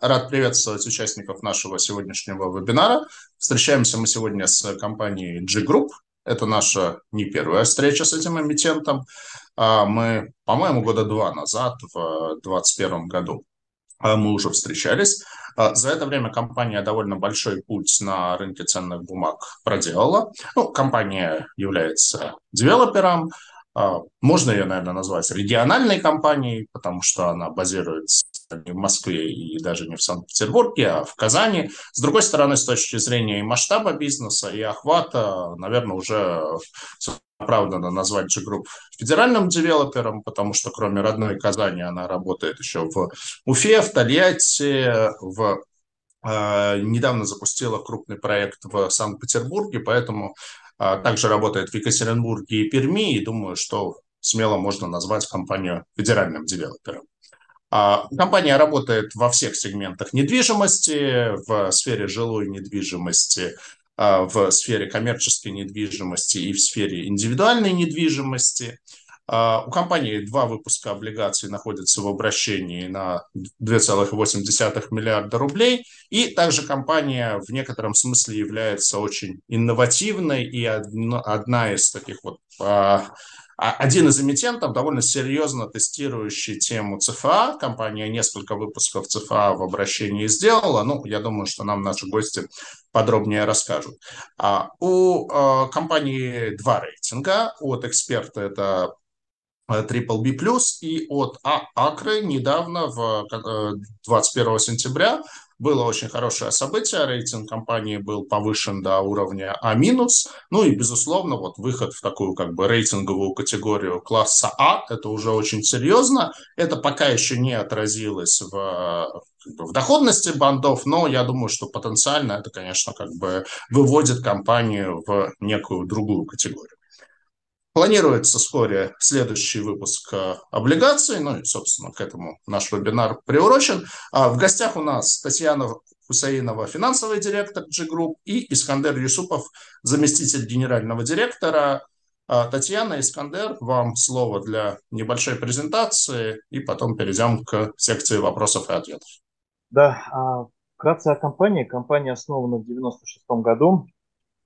Рад приветствовать участников нашего сегодняшнего вебинара. Встречаемся мы сегодня с компанией G-Group. Это наша не первая встреча с этим эмитентом. А мы, по-моему, года два назад, в 2021 году, а, мы уже встречались. А, за это время компания довольно большой путь на рынке ценных бумаг проделала. Ну, компания является девелопером, можно ее, наверное, назвать региональной компанией, потому что она базируется не в Москве и даже не в Санкт-Петербурге, а в Казани. С другой стороны, с точки зрения и масштаба бизнеса, и охвата, наверное, уже оправданно назвать G-Group федеральным девелопером, потому что кроме родной Казани она работает еще в Уфе, в Тольятти, в э, недавно запустила крупный проект в Санкт-Петербурге, поэтому а, также работает в Екатеринбурге и Перми, и думаю, что смело можно назвать компанию федеральным девелопером. А, компания работает во всех сегментах недвижимости, в сфере жилой недвижимости, а, в сфере коммерческой недвижимости и в сфере индивидуальной недвижимости – а, у компании два выпуска облигаций находятся в обращении на 2,8 миллиарда рублей. И также компания в некотором смысле является очень инновативной и одна из таких вот а, а, один из эмитентов, довольно серьезно тестирующий тему ЦФА. Компания несколько выпусков ЦФА в обращении сделала. Ну, я думаю, что нам наши гости подробнее расскажут. А у компании два рейтинга. От эксперта это Triple B+, и от Акры недавно, в 21 э, сентября, было очень хорошее событие, рейтинг компании был повышен до уровня А-, ну и, безусловно, вот выход в такую как бы рейтинговую категорию класса А, это уже очень серьезно, это пока еще не отразилось в в доходности бандов, но я думаю, что потенциально это, конечно, как бы выводит компанию в некую другую категорию. Планируется вскоре следующий выпуск э, облигаций, ну и, собственно, к этому наш вебинар приурочен. А в гостях у нас Татьяна Хусаинова, финансовый директор G-Group, и Искандер Юсупов, заместитель генерального директора. А, Татьяна, Искандер, вам слово для небольшой презентации, и потом перейдем к секции вопросов и ответов. Да, а, вкратце о компании. Компания основана в 1996 году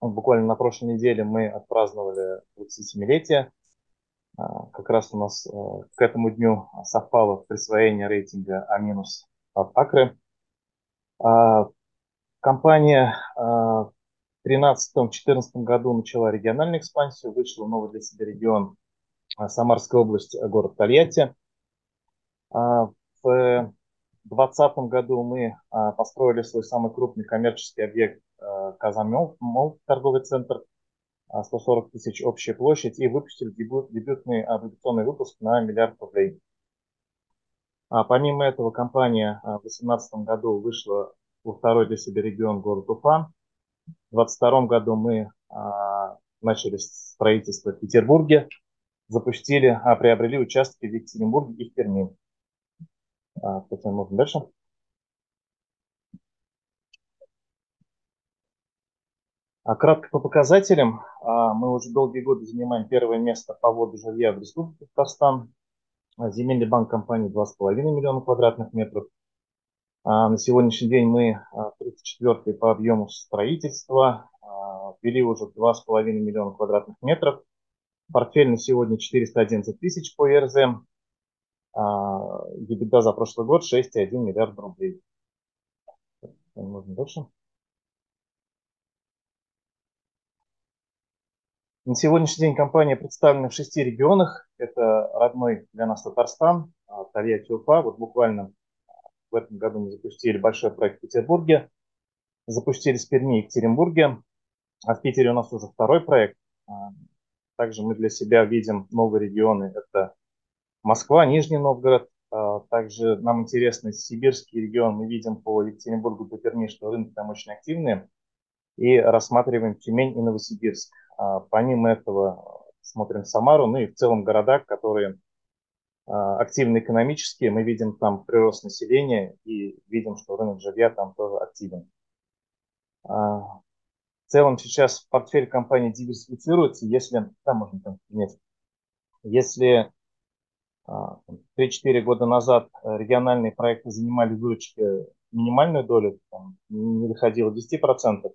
Буквально на прошлой неделе мы отпраздновали 27-летие. А, как раз у нас э, к этому дню совпало присвоение рейтинга А- от Акры. А, компания а, в 2013-2014 году начала региональную экспансию, вышла в новый для себя регион Самарская область, город Тольятти. В 2020 году мы построили свой самый крупный коммерческий объект Казамол, Мол, торговый центр, 140 а, тысяч общая площадь, и выпустили дебют, дебютный облигационный выпуск на миллиард рублей. А помимо этого, компания а, в 2018 году вышла во второй для себя регион город Уфа. В 2022 году мы а, начали строительство в Петербурге, запустили, а, приобрели участки в Екатеринбурге и в Перми. А, можно дальше. Кратко по показателям. А, мы уже долгие годы занимаем первое место по вводу жилья в Республике Татарстан. А, земельный банк компании 2,5 миллиона квадратных метров. На сегодняшний день мы 34 по объему строительства. Ввели уже 2,5 миллиона квадратных метров. Портфель на сегодня 411 тысяч по ЕРЗ. EBITDA за прошлый год 6,1 миллиард рублей. Можно дальше. На сегодняшний день компания представлена в шести регионах. Это родной для нас Татарстан, а, Тольятти, Уфа. Вот буквально в этом году мы запустили большой проект в Петербурге, запустили с Перми и Екатеринбурге, а в Питере у нас уже второй проект. А, также мы для себя видим новые регионы. Это Москва, Нижний Новгород. А, также нам интересны сибирский регион. Мы видим по Екатеринбургу, по Перми, что рынки там очень активные. И рассматриваем Тюмень и Новосибирск. А, помимо этого смотрим Самару, ну и в целом города, которые а, активны экономически. Мы видим там прирост населения и видим, что рынок жилья там тоже активен. А, в целом сейчас портфель компании диверсифицируется, если, там можно там нет, если 3-4 года назад региональные проекты занимали выручки минимальную долю, там, не доходило 10%,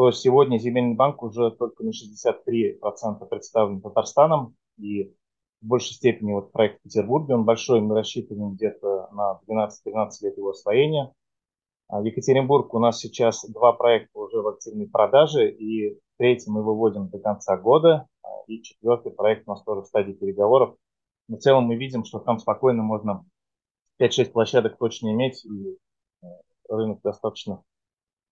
то сегодня земельный банк уже только на 63% представлен Татарстаном, и в большей степени вот проект в Петербурге, он большой, мы рассчитываем где-то на 12-13 лет его освоения. А Екатеринбург у нас сейчас два проекта уже в активной продаже, и третий мы выводим до конца года, и четвертый проект у нас тоже в стадии переговоров. Но в целом мы видим, что там спокойно можно 5-6 площадок точно иметь, и э, рынок достаточно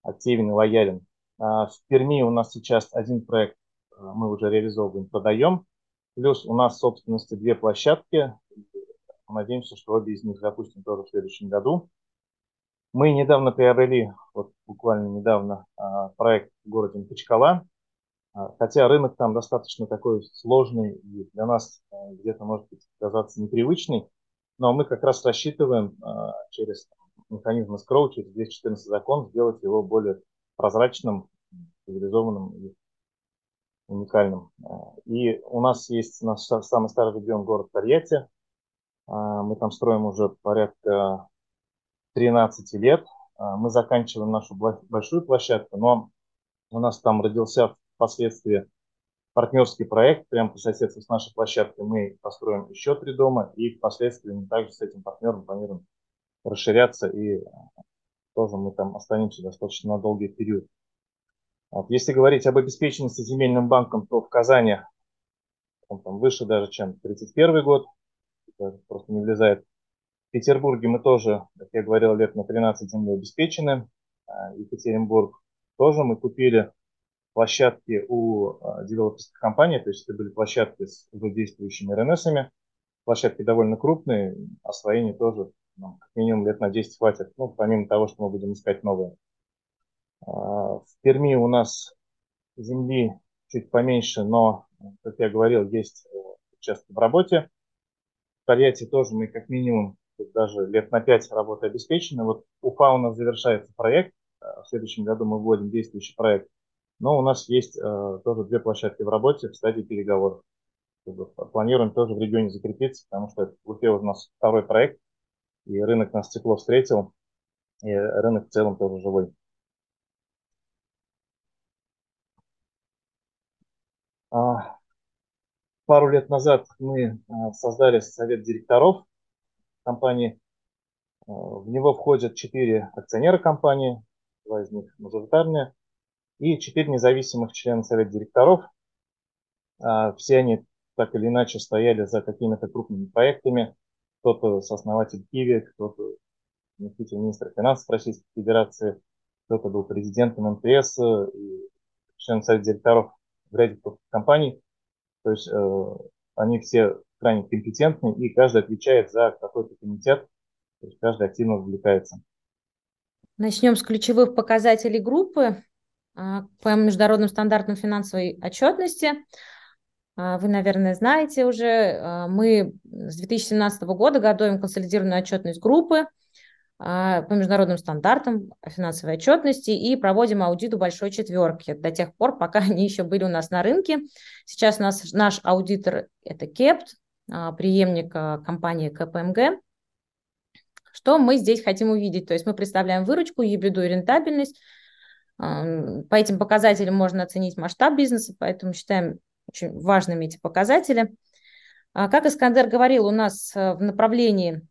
активен и лоялен. А в Перми у нас сейчас один проект э, мы уже реализовываем, продаем. Плюс у нас в собственности две площадки. Надеемся, что обе из них запустим тоже в следующем году. Мы недавно приобрели, вот буквально недавно, а, проект в городе Махачкала. А, хотя рынок там достаточно такой сложный и для нас где-то может быть казаться непривычный, но мы как раз рассчитываем а, через механизм escrow, через 214 закон сделать его более прозрачным, цивилизованным и уникальным. И у нас есть наш самый старый регион, город Тольятти. Мы там строим уже порядка 13 лет. Мы заканчиваем нашу большую площадку, но у нас там родился впоследствии партнерский проект прямо по соседству с нашей площадкой. Мы построим еще три дома и впоследствии мы также с этим партнером планируем расширяться и тоже мы там останемся достаточно на долгий период. Вот. Если говорить об обеспеченности земельным банком, то в Казани он там выше даже, чем 31 год, просто не влезает. В Петербурге мы тоже, как я говорил, лет на 13 земли обеспечены. А, Екатеринбург тоже мы купили площадки у а, девелоперских компаний, то есть это были площадки с уже действующими РНСами. Площадки довольно крупные, освоение тоже нам как минимум лет на 10 хватит, ну, помимо того, что мы будем искать новые. А, в Перми у нас земли чуть поменьше, но, как я говорил, есть э, участки в работе. В Тольятти тоже мы как минимум даже лет на 5 работы обеспечены. Вот Уфа у нас завершается проект. А, в следующем году мы вводим действующий проект. Но у нас есть э, тоже две площадки в работе в стадии переговоров. Планируем тоже в регионе закрепиться, потому что Уфе у нас второй проект, и рынок нас тепло встретил, и рынок в целом тоже живой. А, пару лет назад мы а, создали совет директоров компании. А, в него входят четыре акционера компании, два из них мажоритарные, и четыре независимых члена совета директоров. Все они так или иначе стояли за какими-то крупными проектами, кто-то сооснователь Киви, кто-то заместитель министра финансов Российской Федерации, кто-то был президентом МТС и член совета директоров в ряде компаний. То есть э, они все крайне компетентны, и каждый отвечает за какой-то комитет, то есть каждый активно вовлекается. Начнем с ключевых показателей группы а, по международным стандартам финансовой отчетности. А, вы, наверное, знаете уже, а, мы с 2017 года готовим консолидированную отчетность группы а, по международным стандартам финансовой отчетности и проводим аудит у большой четверки до тех пор, пока они еще были у нас на рынке. Сейчас у нас наш аудитор – это КЕПТ, преемник компании КПМГ. Что мы здесь хотим увидеть? То есть мы представляем выручку, ебриду и рентабельность. По этим показателям можно оценить масштаб бизнеса, поэтому считаем очень важными эти показатели. А, как Искандер говорил, у нас э, в направлении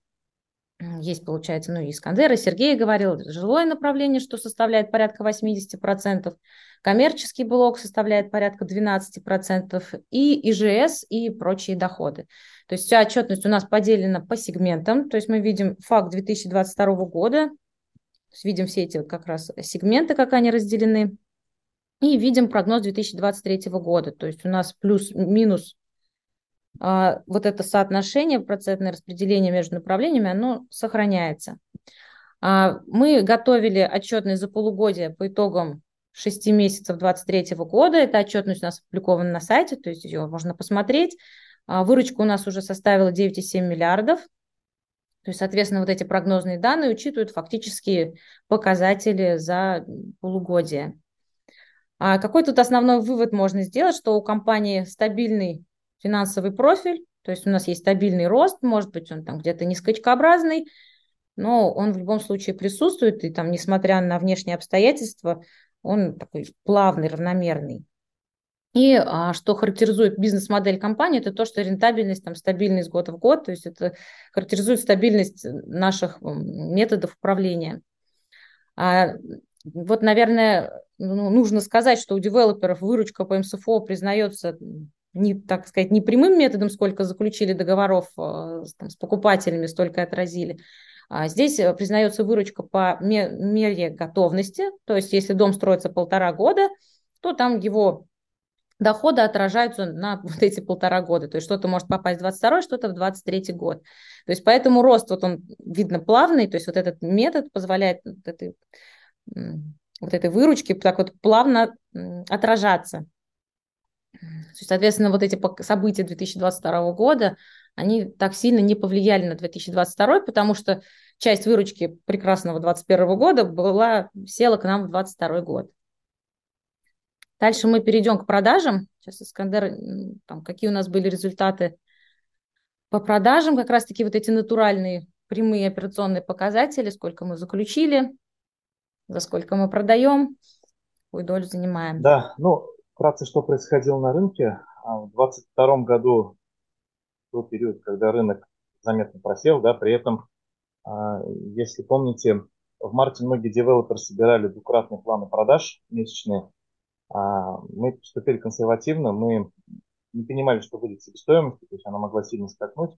есть, получается, ну, и Искандер, и Сергей говорил, жилое направление, что составляет порядка 80%, коммерческий блок составляет порядка 12%, и ИЖС, и прочие доходы. То есть вся отчетность у нас поделена по сегментам, то есть мы видим факт 2022 года, то есть видим все эти как раз сегменты, как они разделены. И видим прогноз 2023 года. То есть у нас плюс-минус а, вот это соотношение, процентное распределение между направлениями, оно сохраняется. А, мы готовили отчетность за полугодие по итогам 6 месяцев 2023 года. Эта отчетность у нас опубликована на сайте, то есть ее можно посмотреть. А, выручка у нас уже составила 9,7 миллиардов. То есть, соответственно, вот эти прогнозные данные учитывают фактические показатели за полугодие. А какой тут основной вывод можно сделать, что у компании стабильный финансовый профиль, то есть у нас есть стабильный рост, может быть, он там где-то не скачкообразный, но он в любом случае присутствует, и там, несмотря на внешние обстоятельства, он такой плавный, равномерный. И а, что характеризует бизнес-модель компании, это то, что рентабельность там стабильна из года в год, то есть это характеризует стабильность наших методов управления. А, вот, наверное, ну, нужно сказать, что у девелоперов выручка по МСФО признается не, так сказать, не прямым методом, сколько заключили договоров э, там, с покупателями, столько отразили. А здесь э, признается выручка по мере готовности, то есть если дом строится полтора года, то там его доходы отражаются на вот эти полтора года. То есть что-то может попасть в 22 что-то в 23 год. То есть поэтому рост, вот он видно плавный, то есть вот этот метод позволяет вот этой, вот этой выручке так вот плавно отражаться. Соответственно, вот эти события 2022 года, они так сильно не повлияли на 2022, потому что часть выручки прекрасного 2021 года была, села к нам в 2022 год. Дальше мы перейдем к продажам. Сейчас, Искандер, там, какие у нас были результаты по продажам, как раз-таки вот эти натуральные прямые операционные показатели, сколько мы заключили, за сколько мы продаем, какую долю занимаем. Да, ну, вкратце, что происходило на рынке. А в 2022 году был период, когда рынок заметно просел, да, при этом, а, если помните, в марте многие девелоперы собирали двукратные планы продаж месячные. А, мы поступили консервативно, мы не понимали, что будет себестоимость, то есть она могла сильно скакнуть,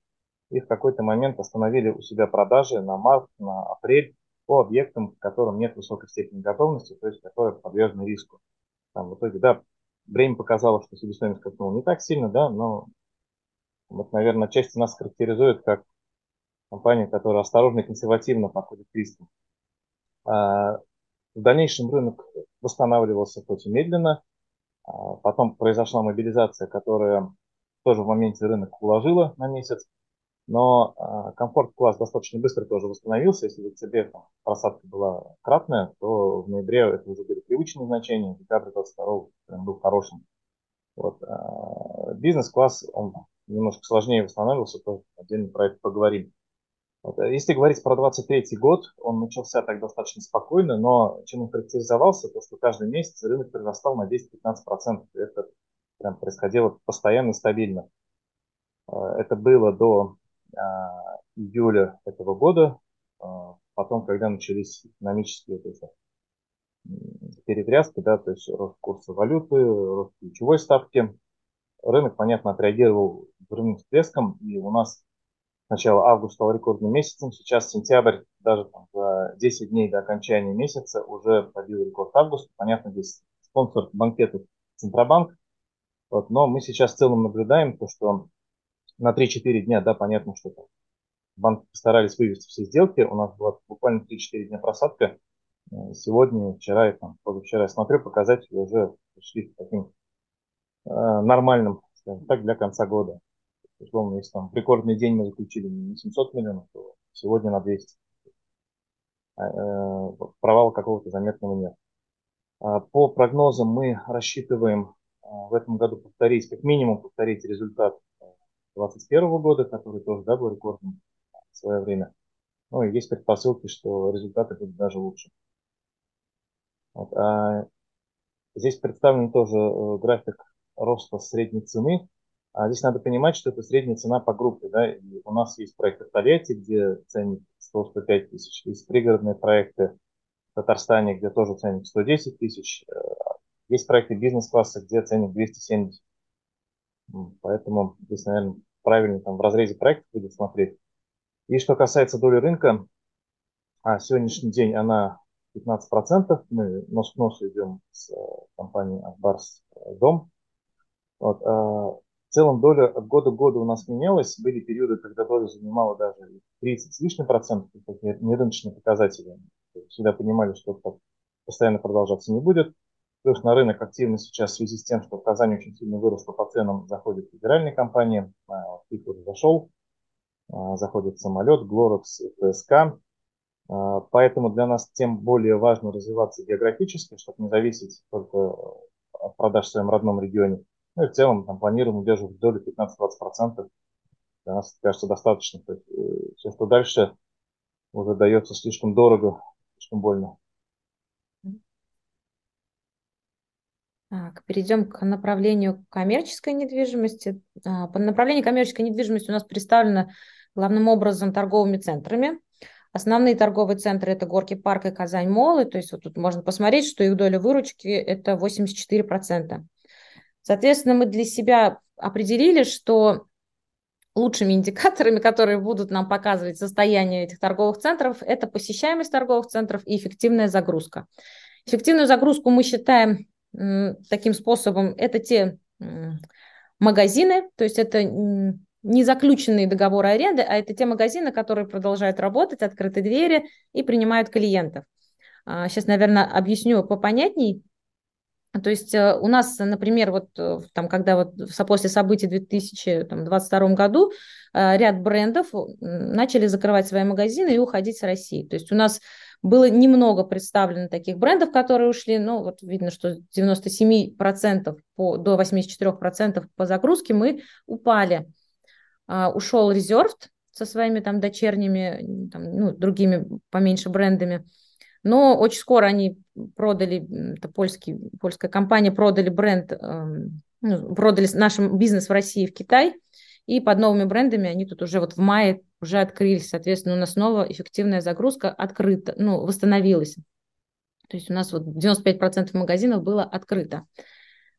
и в какой-то момент остановили у себя продажи на март, на апрель по объектам, которым нет высокой степени готовности, то есть которые подвержены риску. Там в итоге, да, Время показало, что себестоимость скакнула не так сильно, да, но вот, наверное, часть нас характеризует как компания, которая осторожно и консервативно подходит к риску. А, в дальнейшем рынок восстанавливался хоть и медленно, а потом произошла мобилизация, которая тоже в моменте рынок уложила на месяц, но э, комфорт-класс достаточно быстро тоже восстановился. Если в октябре там, просадка была кратная, то в ноябре это уже были привычные значения, декабрь 22 прям был хорошим. Вот, э, бизнес-класс, он немножко сложнее восстанавливался, то отдельно про это поговорим. Вот, если говорить про 23 год, он начался так достаточно спокойно, но чем он характеризовался, то что каждый месяц рынок прирастал на 10-15%. Это прям происходило постоянно стабильно. Это было до а, июля этого года, а, потом, когда начались экономические вот эти перетряски, да, то есть рост курса валюты, рост ключевой ставки, рынок, понятно, отреагировал взрывным всплеском, и у нас сначала август стал рекордным месяцем, сейчас сентябрь, даже там, за 10 дней до окончания месяца уже побил рекорд августа. Понятно, здесь спонсор банкета Центробанк, вот, но мы сейчас в целом наблюдаем то, что на 3-4 дня, да, понятно, что там банки постарались вывести все сделки. У нас была буквально 3-4 дня просадка. Э, сегодня, вчера и там, позавчера я смотрю, показатели уже пришли к таким э, нормальным, скажем так, для конца года. Условно, если там рекордный день мы заключили не 700 миллионов, то сегодня на 200. А, э, провала какого-то заметного нет. А по прогнозам мы рассчитываем э, в этом году повторить, как минимум повторить результат 2021 года, который тоже да, был рекордным в свое время. Ну и есть предпосылки, что результаты будут даже лучше. Вот, а здесь представлен тоже э, график роста средней цены. А здесь надо понимать, что это средняя цена по группе. Да? И у нас есть проект Тольятти, где ценник 100-105 тысяч. Есть пригородные проекты в Татарстане, где тоже ценник 110 тысяч. Э, есть проекты бизнес-класса, где ценник 270. Поэтому здесь, наверное, правильно там в разрезе проекта будет смотреть. И что касается доли рынка, а сегодняшний день она 15%. Мы нос к носу идем с э, компанией Акбарс э, Дом. Вот, а в целом доля от года к году у нас менялась. Были периоды, когда доля занимала даже 30 с лишним процентов, такие нерыночные показатели. Всегда понимали, что это постоянно продолжаться не будет. Плюс на рынок активно сейчас в связи с тем, что в Казани очень сильно выросло по ценам, заходят федеральные компании. Их уже зашел. А, заходит самолет, Глорекс и ПСК. А, поэтому для нас тем более важно развиваться географически, чтобы не зависеть только от продаж в своем родном регионе. Ну и в целом там, планируем удерживать долю 15-20%. Для нас, кажется, достаточно. То есть, э, все, что дальше уже дается слишком дорого, слишком больно. Так, перейдем к направлению коммерческой недвижимости. А, по направлению коммерческой недвижимости у нас представлено главным образом торговыми центрами. Основные торговые центры – это Горки парк и Казань Молы. То есть вот тут можно посмотреть, что их доля выручки – это 84%. Соответственно, мы для себя определили, что лучшими индикаторами, которые будут нам показывать состояние этих торговых центров, это посещаемость торговых центров и эффективная загрузка. Эффективную загрузку мы считаем таким способом, это те магазины, то есть это не заключенные договоры аренды, а это те магазины, которые продолжают работать, открыты двери и принимают клиентов. Сейчас, а, наверное, объясню попонятней. То есть э, у нас, например, вот э, там, когда вот после событий в 2022 году э, ряд брендов начали закрывать свои магазины и уходить с России. То есть у нас было немного представлено таких брендов, которые ушли, но вот видно, что с 97% по, до 84% по загрузке мы упали. А, ушел Reserved со своими там дочерними, там, ну, другими поменьше брендами. Но очень скоро они продали, это польский, польская компания продали бренд, эм, ну, продали наш бизнес в России в Китай, и под новыми брендами они тут уже вот в мае уже открылись. Соответственно, у нас снова эффективная загрузка открыта, ну, восстановилась. То есть у нас вот 95% магазинов было открыто.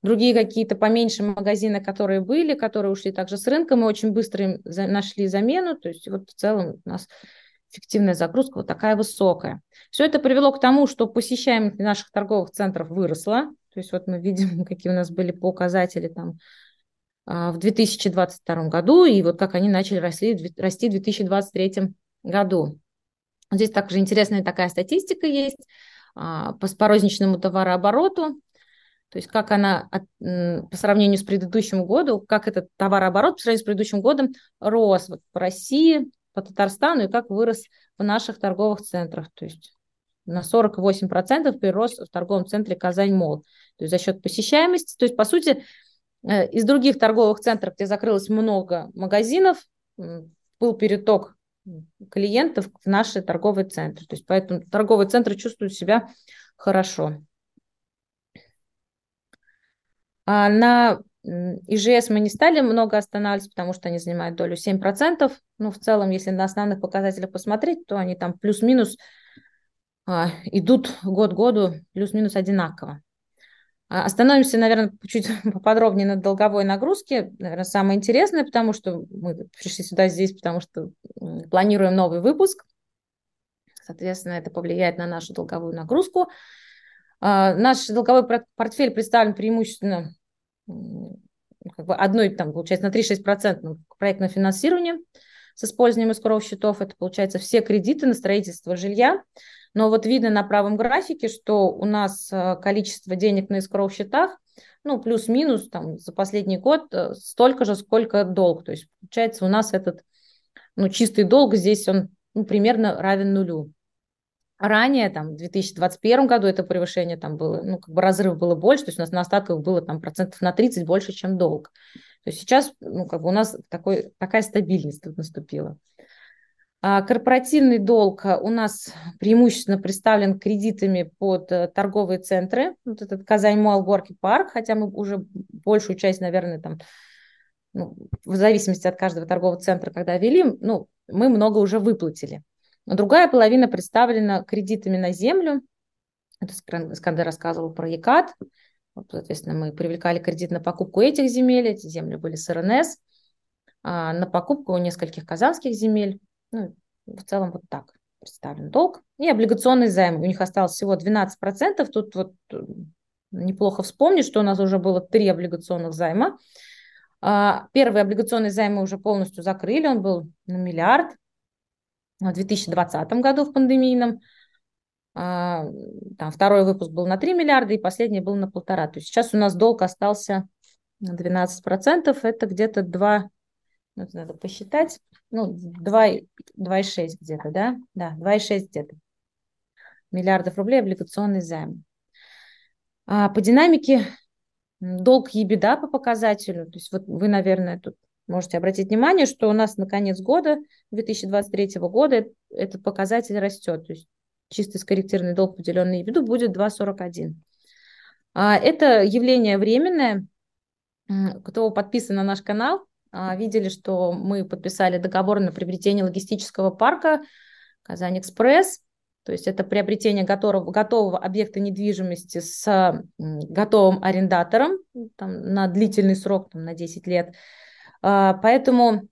Другие какие-то поменьше магазины, которые были, которые ушли также с рынка, мы очень быстро им нашли замену. То есть вот в целом у нас эффективная загрузка вот такая высокая. Все это привело к тому, что посещаемость наших торговых центров выросла. То есть вот мы видим, какие у нас были показатели там в 2022 году, и вот как они начали расти, расти в 2023 году. Здесь также интересная такая статистика есть а, по, по розничному товарообороту. То есть как она от, по сравнению с предыдущим годом, как этот товарооборот по сравнению с предыдущим годом рос вот по России, по Татарстану и как вырос в наших торговых центрах. То есть на 48% прирост в торговом центре Казань-Мол. То есть за счет посещаемости. То есть, по сути, из других торговых центров, где закрылось много магазинов, был переток клиентов в наши торговые центры. То есть поэтому торговые центры чувствуют себя хорошо. А на ИЖС мы не стали много останавливаться, потому что они занимают долю 7%. Ну, в целом, если на основных показателях посмотреть, то они там плюс-минус а, идут год году плюс-минус одинаково. А, остановимся, наверное, чуть поподробнее на долговой нагрузке. Наверное, самое интересное, потому что мы пришли сюда здесь, потому что планируем новый выпуск. Соответственно, это повлияет на нашу долговую нагрузку. А, наш долговой портфель представлен преимущественно как бы одной, там, получается, на 3-6% ну, проектное финансирование с использованием искровых счетов. Это, получается, все кредиты на строительство жилья. Но вот видно на правом графике, что у нас э, количество денег на искровых счетах, ну, плюс-минус, там, за последний год э, столько же, сколько долг. То есть, получается, у нас этот, ну, чистый долг здесь, он ну, примерно равен нулю. Ранее, там, в 2021 году это превышение там было, ну, как бы разрыв было больше, то есть у нас на остатках было там процентов на 30 больше, чем долг. То есть сейчас, ну, как бы у нас такой, такая стабильность тут наступила. А корпоративный долг у нас преимущественно представлен кредитами под э, торговые центры. Вот этот Казань Мол, Горки Парк, хотя мы уже большую часть, наверное, там, ну, в зависимости от каждого торгового центра, когда вели, ну, мы много уже выплатили. Другая половина представлена кредитами на землю. Это Скандер рассказывал про ЕКАТ. Вот, соответственно, мы привлекали кредит на покупку этих земель. Эти земли были с РНС. А на покупку нескольких казанских земель. Ну, в целом вот так представлен долг. И облигационный займ. У них осталось всего 12%. Тут вот э, неплохо вспомнить, что у нас уже было три облигационных займа. А, первый облигационный займ мы уже полностью закрыли. Он был на миллиард в 2020 году в пандемийном. А, там второй выпуск был на 3 миллиарда, и последний был на полтора. То есть сейчас у нас долг остался на 12%, это где-то 2, ну, надо посчитать, ну, 2,6 где-то, да? Да, 2,6 где-то миллиардов рублей облигационный займ. А по динамике долг ебеда по показателю, то есть вот вы, наверное, тут можете обратить внимание, что у нас на конец года, 2023 года, этот показатель растет. То есть чистый скорректированный долг, поделенный EBITDA, будет 2,41. А, это явление временное. Кто подписан на наш канал, видели, что мы подписали договор на приобретение логистического парка Казань-Экспресс. То есть это приобретение готового, готового объекта недвижимости с готовым арендатором там, на длительный срок, там, на 10 лет. А, поэтому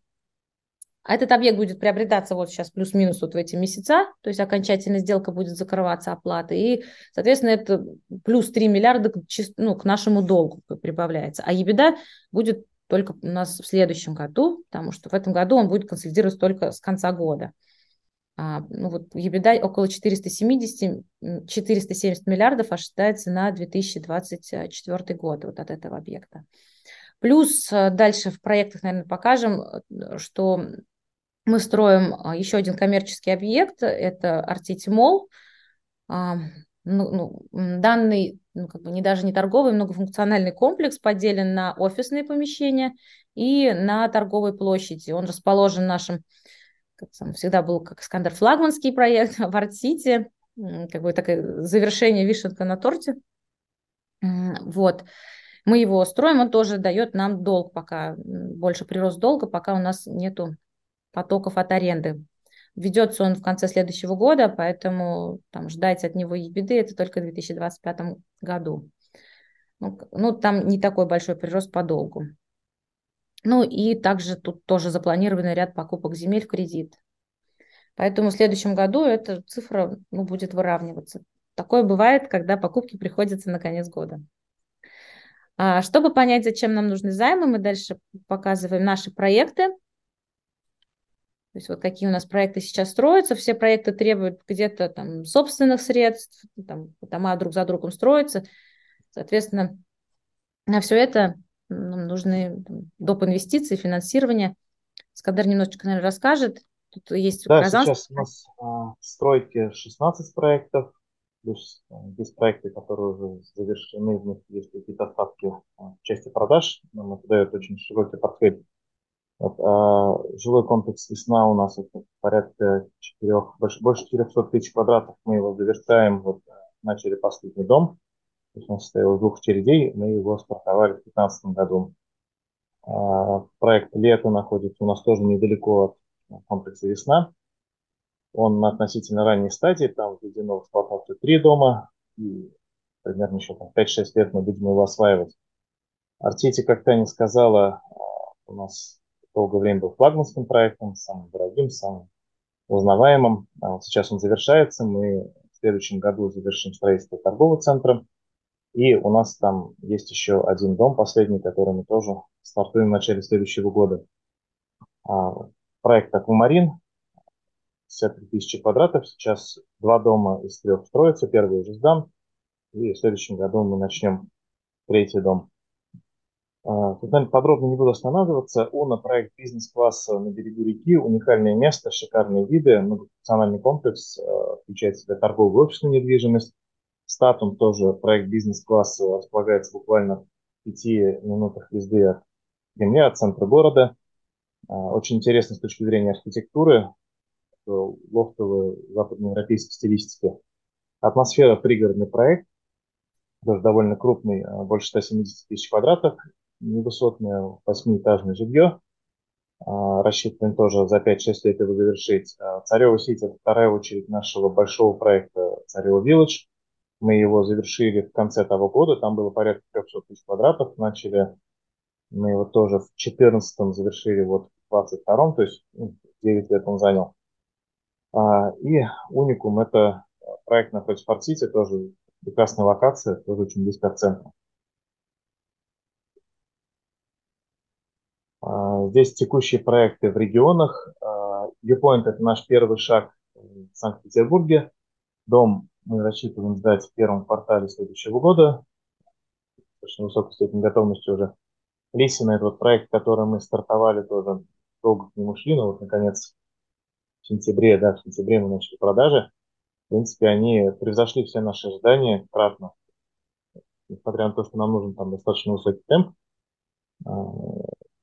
этот объект будет приобретаться вот сейчас плюс-минус вот в эти месяца, то есть окончательная сделка будет закрываться оплата, и, соответственно, это плюс 3 миллиарда ну, к нашему долгу прибавляется. А ебеда будет только у нас в следующем году, потому что в этом году он будет консолидироваться только с конца года. А, ну вот EBITDA около 470, 470 миллиардов ожидается на 2024 год вот от этого объекта. Плюс э, дальше в проектах, наверное, покажем, э, что мы строим э, еще один коммерческий объект, это Артити Мол. Ну, ну, данный, ну, как бы не даже не торговый, многофункциональный комплекс поделен на офисные помещения и на торговой площади. Он расположен в нашем как сам всегда был как Скандер флагманский проект в Арт-Сити, как бы такое завершение вишенка на торте. Вот. Мы его строим, он тоже дает нам долг пока, больше прирост долга, пока у нас нету потоков от аренды. Ведется он в конце следующего года, поэтому там, ждать от него EBITDA это только в 2025 году. Ну, ну, там не такой большой прирост по долгу. Ну и также тут тоже запланированный ряд покупок земель в кредит. Поэтому в следующем году эта цифра ну, будет выравниваться. Такое бывает, когда покупки приходятся на конец года. А, чтобы понять, зачем нам нужны займы, мы дальше показываем наши проекты. То есть вот какие у нас проекты сейчас строятся. Все проекты требуют где-то там собственных средств, там, дома друг за другом строятся. Соответственно, на все это нам нужны доп. инвестиции, финансирование. Скадар немножечко, наверное, расскажет. Тут есть да, Казанский. сейчас у нас а, в стройке 16 проектов, плюс а, есть проекты, которые уже завершены, в них есть какие-то остатки а, в части продаж, нам это дает очень широкий портфель. Вот, а, жилой комплекс «Весна» у нас это порядка 4, больше, больше 400 тысяч квадратов, мы его завершаем, вот, начали последний дом, то есть он состоял из двух очередей, мы его стартовали в 2015 году. А, проект «Лето» находится у нас тоже недалеко от комплекса «Весна». Он на относительно ранней стадии, там введено в эксплуатацию три дома, и примерно еще там, 5-6 лет мы будем его осваивать. Артити, как Таня сказала, у нас долгое время был флагманским проектом, самым дорогим, самым узнаваемым. А сейчас он завершается. Мы в следующем году завершим строительство торгового центра. И у нас там есть еще один дом, последний, который мы тоже стартуем в начале следующего года. А, проект «Аквамарин», 53 тысячи квадратов. Сейчас два дома из трех строятся. Первый уже сдан. И в следующем году мы начнем третий дом. А, тут, наверное, подробно не буду останавливаться. УНА – проект бизнес-класса на берегу реки. Уникальное место, шикарные виды. Многофункциональный комплекс а, включает в себя торговую офисную недвижимость Статум тоже проект бизнес-класса располагается буквально в пяти минутах езды от Кремля, от центра города. А, очень интересно с точки зрения архитектуры, лофтовой западноевропейской стилистики. Атмосфера пригородный проект, даже довольно крупный, больше 170 тысяч квадратов, невысотное восьмиэтажное жилье. А, рассчитываем тоже за 5-6 лет его завершить. Царева Сити – это вторая очередь нашего большого проекта Царева Вилледж. Мы его завершили в конце того года, там было порядка 300 тысяч квадратов. Начали мы его тоже в 2014 завершили вот в 22 то есть 9 ну, лет он занял. А, и Уникум это проект напротив Форт-Сити, тоже прекрасная локация, тоже очень близко от центра. А, здесь текущие проекты в регионах. Viewpoint – это наш первый шаг в Санкт-Петербурге. Дом мы рассчитываем сдать в первом квартале следующего года. Очень высокой степени готовности уже. Лисина – это вот проект, который мы стартовали тоже, долго к нему шли, но вот наконец в сентябре, да, в сентябре мы начали продажи. В принципе, они превзошли все наши ожидания кратно. Несмотря на то, что нам нужен там достаточно высокий темп, а,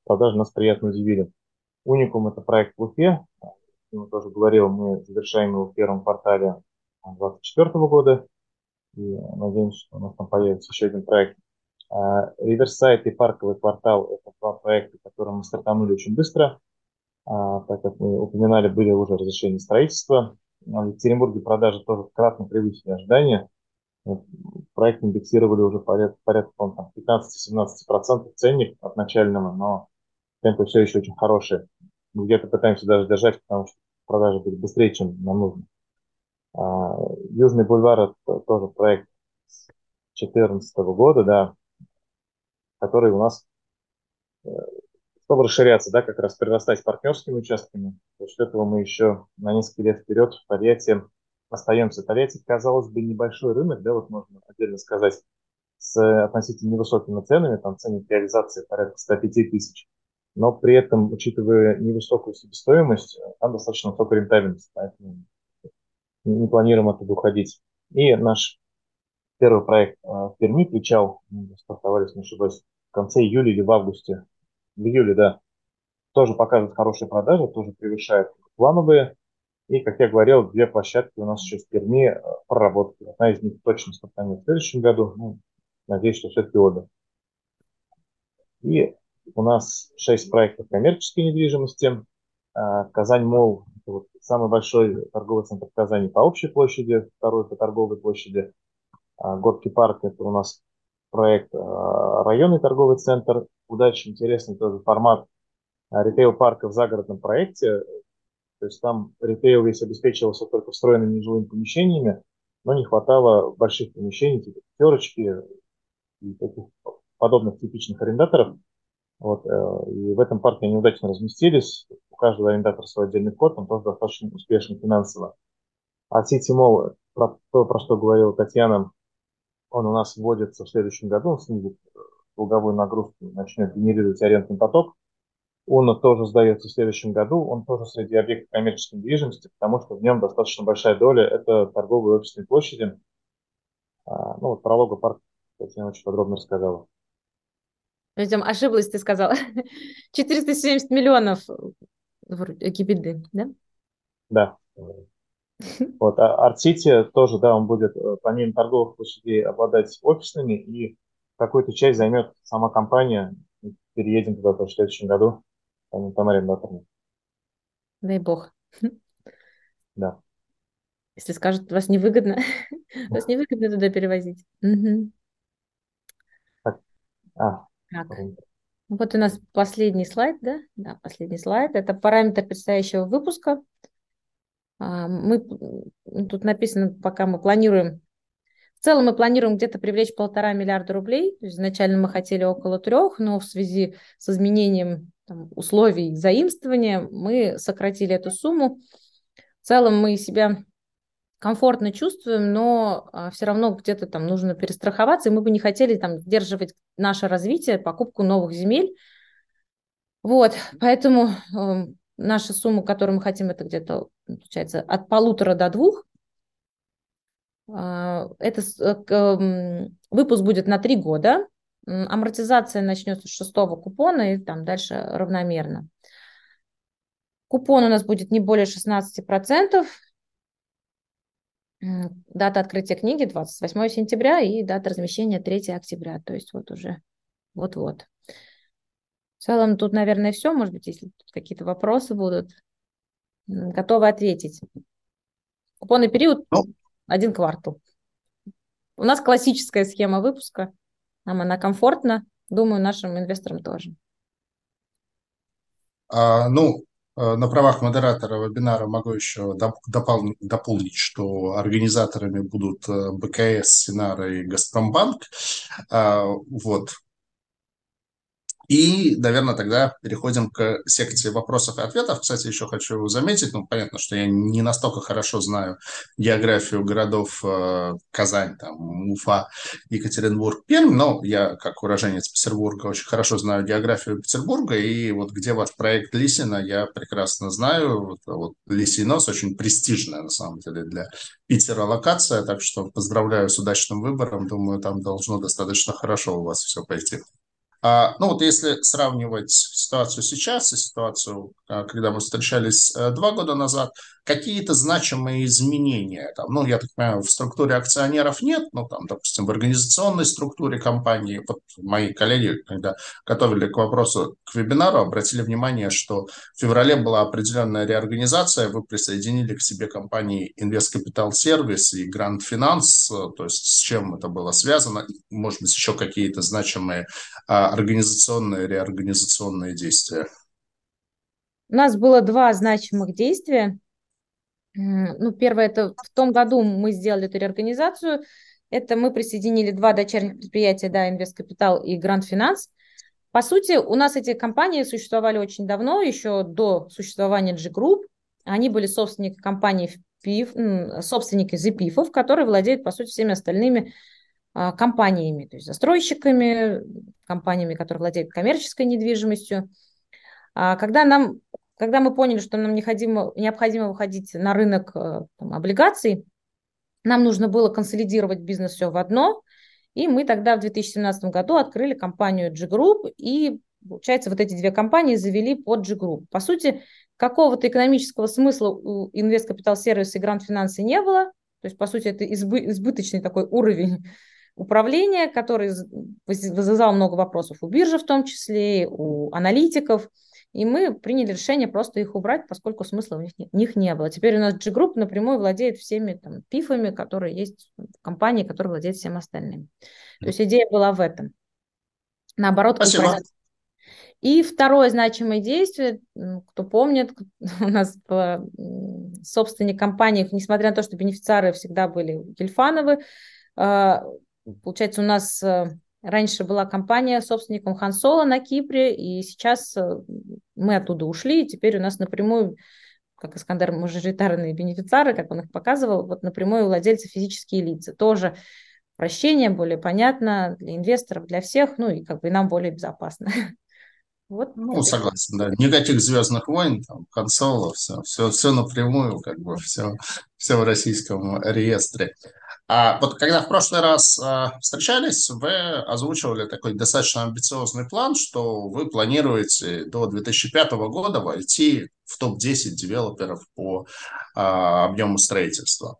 продажи нас приятно удивили. Уникум – это проект в Уфе. Я тоже говорил, мы завершаем его в первом квартале 2024 года. И надеемся, что у нас там появится еще один проект. Риверсайд и парковый квартал – это два проекта, которые мы стартанули очень быстро. А, так как мы упоминали, были уже разрешения строительства. В Екатеринбурге продажи тоже кратно превысили ожидания. Проект индексировали уже порядка, порядка 15-17% ценник от начального, но темпы все еще очень хорошие. Где-то пытаемся даже держать, потому что продажи были быстрее, чем нам нужно. А, Южный бульвар – это тоже проект 2014 года, да, который у нас э, чтобы расширяться, да, как раз прирастать партнерскими участками. За счет этого мы еще на несколько лет вперед в Тольятти остаемся. Тольятти, казалось бы, небольшой рынок, да, вот можно отдельно сказать, с относительно невысокими ценами, там ценник реализации порядка 105 тысяч. Но при этом, учитывая невысокую себестоимость, там достаточно высокая рентабельность, поэтому не планируем оттуда уходить. И наш первый проект э, в Перми, Причал, стартовали, если не ошибаюсь, в конце июля или в августе в июле, да, тоже показывает хорошие продажи, тоже превышает плановые. И, как я говорил, две площадки у нас еще в Перми э, проработки. Одна из них точно стартанет в следующем году. Ну, надеюсь, что все-таки обе. И у нас шесть проектов коммерческой недвижимости. А, Казань Мол – вот самый большой торговый центр в Казани по общей площади, второй по торговой площади. А, Горки парк – это у нас проект а, районный торговый центр. Удачи, интересный тоже формат ритейл-парка в загородном проекте. То есть там ритейл весь обеспечивался только встроенными нежилыми помещениями, но не хватало больших помещений, типа пятерочки и таких подобных типичных арендаторов. Вот, э, и в этом парке они удачно разместились. У каждого арендатора свой отдельный вход, он тоже достаточно успешный финансово. А City Mall, про то, про что говорила Татьяна, он у нас вводится в следующем году, он снизит э, долговую нагрузку, начнет генерировать арендный поток. Он тоже сдается в следующем году, он тоже среди объектов коммерческой недвижимости, потому что в нем достаточно большая доля – это торговые офисные площади. А, ну, вот про логопарк Татьяна очень подробно рассказала. Идем, ошиблась, ты сказала. 470 миллионов гибиды, да? Да. Вот, а Арт-Сити тоже, да, он будет, э, помимо торговых площадей, обладать офисными, и какую-то часть займет сама компания. Переедем туда в следующем году, там, там арендаторами. Дай бог. Да. Если скажут, вас невыгодно, вас невыгодно туда перевозить. Угу. Так. А, так. Вот у нас последний слайд, да? Да, последний слайд. Это параметр предстоящего выпуска. А, мы, тут написано, пока мы планируем, в целом мы планируем где-то привлечь полтора миллиарда рублей. Изначально мы хотели около трех, но в связи с изменением там, условий заимствования мы сократили эту сумму. В целом мы себя комфортно чувствуем, но а, все равно где-то там нужно перестраховаться, и мы бы не хотели там сдерживать наше развитие, покупку новых земель. Вот, поэтому э, наша сумма, которую мы хотим, это где-то, получается, от полутора до двух. А, это э, выпуск будет на три года. Амортизация начнется с шестого купона и там дальше равномерно. Купон у нас будет не более 16%. Дата открытия книги 28 сентября и дата размещения 3 октября. То есть вот уже вот-вот. В целом тут, наверное, все. Может быть, если какие-то вопросы будут, готовы ответить. Купонный период ну. один квартал. У нас классическая схема выпуска. Нам она комфортна. Думаю, нашим инвесторам тоже. А, ну, на правах модератора вебинара могу еще допол- дополнить, что организаторами будут э, БКС, Синара и Газпромбанк. А, вот. И, наверное, тогда переходим к секции вопросов и ответов. Кстати, еще хочу заметить, ну, понятно, что я не настолько хорошо знаю географию городов э, Казань, там, Уфа, Екатеринбург, Пермь, но я, как уроженец Петербурга, очень хорошо знаю географию Петербурга, и вот где ваш проект Лисина, я прекрасно знаю. Вот, вот Лисинос очень престижная, на самом деле, для Питера локация, так что поздравляю с удачным выбором. Думаю, там должно достаточно хорошо у вас все пойти. А, ну вот если сравнивать ситуацию сейчас и ситуацию, а, когда мы встречались э, два года назад, какие-то значимые изменения, там, ну я так понимаю, в структуре акционеров нет, ну там, допустим, в организационной структуре компании, вот мои коллеги, когда готовили к вопросу к вебинару, обратили внимание, что в феврале была определенная реорганизация, вы присоединили к себе компании Invest Capital Service и Grand Finance, то есть с чем это было связано, может быть, еще какие-то значимые а, организационные, реорганизационные действия? У нас было два значимых действия. Ну, первое, это в том году мы сделали эту реорганизацию. Это мы присоединили два дочерних предприятия, да, Инвесткапитал и Гранд Финанс. По сути, у нас эти компании существовали очень давно, еще до существования G-Group. Они были собственники компании PIF, собственники ZPIF, которые владеют, по сути, всеми остальными а, компаниями, то есть застройщиками, компаниями, которые владеют коммерческой недвижимостью. А, когда, нам, когда мы поняли, что нам необходимо, необходимо выходить на рынок э, там, облигаций, нам нужно было консолидировать бизнес все в одно, и мы тогда в 2017 году открыли компанию G-Group, и, получается, вот эти две компании завели под G-Group. По сути, какого-то экономического смысла у Invest Capital Service и Grand Finance не было, то есть, по сути, это избы, избыточный такой уровень управления, который вызывал много вопросов у биржи в том числе, у аналитиков. И мы приняли решение просто их убрать, поскольку смысла у них, в них не было. Теперь у нас G-Group напрямую владеет всеми там, пифами, которые есть в компании, которая владеет всем остальным. То есть идея была в этом. Наоборот, Спасибо. И второе значимое действие, кто помнит, у нас собственник компании, несмотря на то, что бенефициары всегда были Гельфановы, а, Получается, у нас э, раньше была компания собственником Хансола на Кипре, и сейчас э, мы оттуда ушли, и теперь у нас напрямую, как Искандер, мажоритарные бенефициары, как он их показывал, вот напрямую владельцы физические лица. Тоже прощение, более понятно для инвесторов, для всех, ну и как бы и нам более безопасно. Вот. Ну, согласен, да. Никаких звездных войн, там, консолов, все, все, все напрямую, как бы, все, все в российском реестре. А вот когда в прошлый раз а, встречались, вы озвучивали такой достаточно амбициозный план, что вы планируете до 2005 года войти в топ-10 девелоперов по а, объему строительства.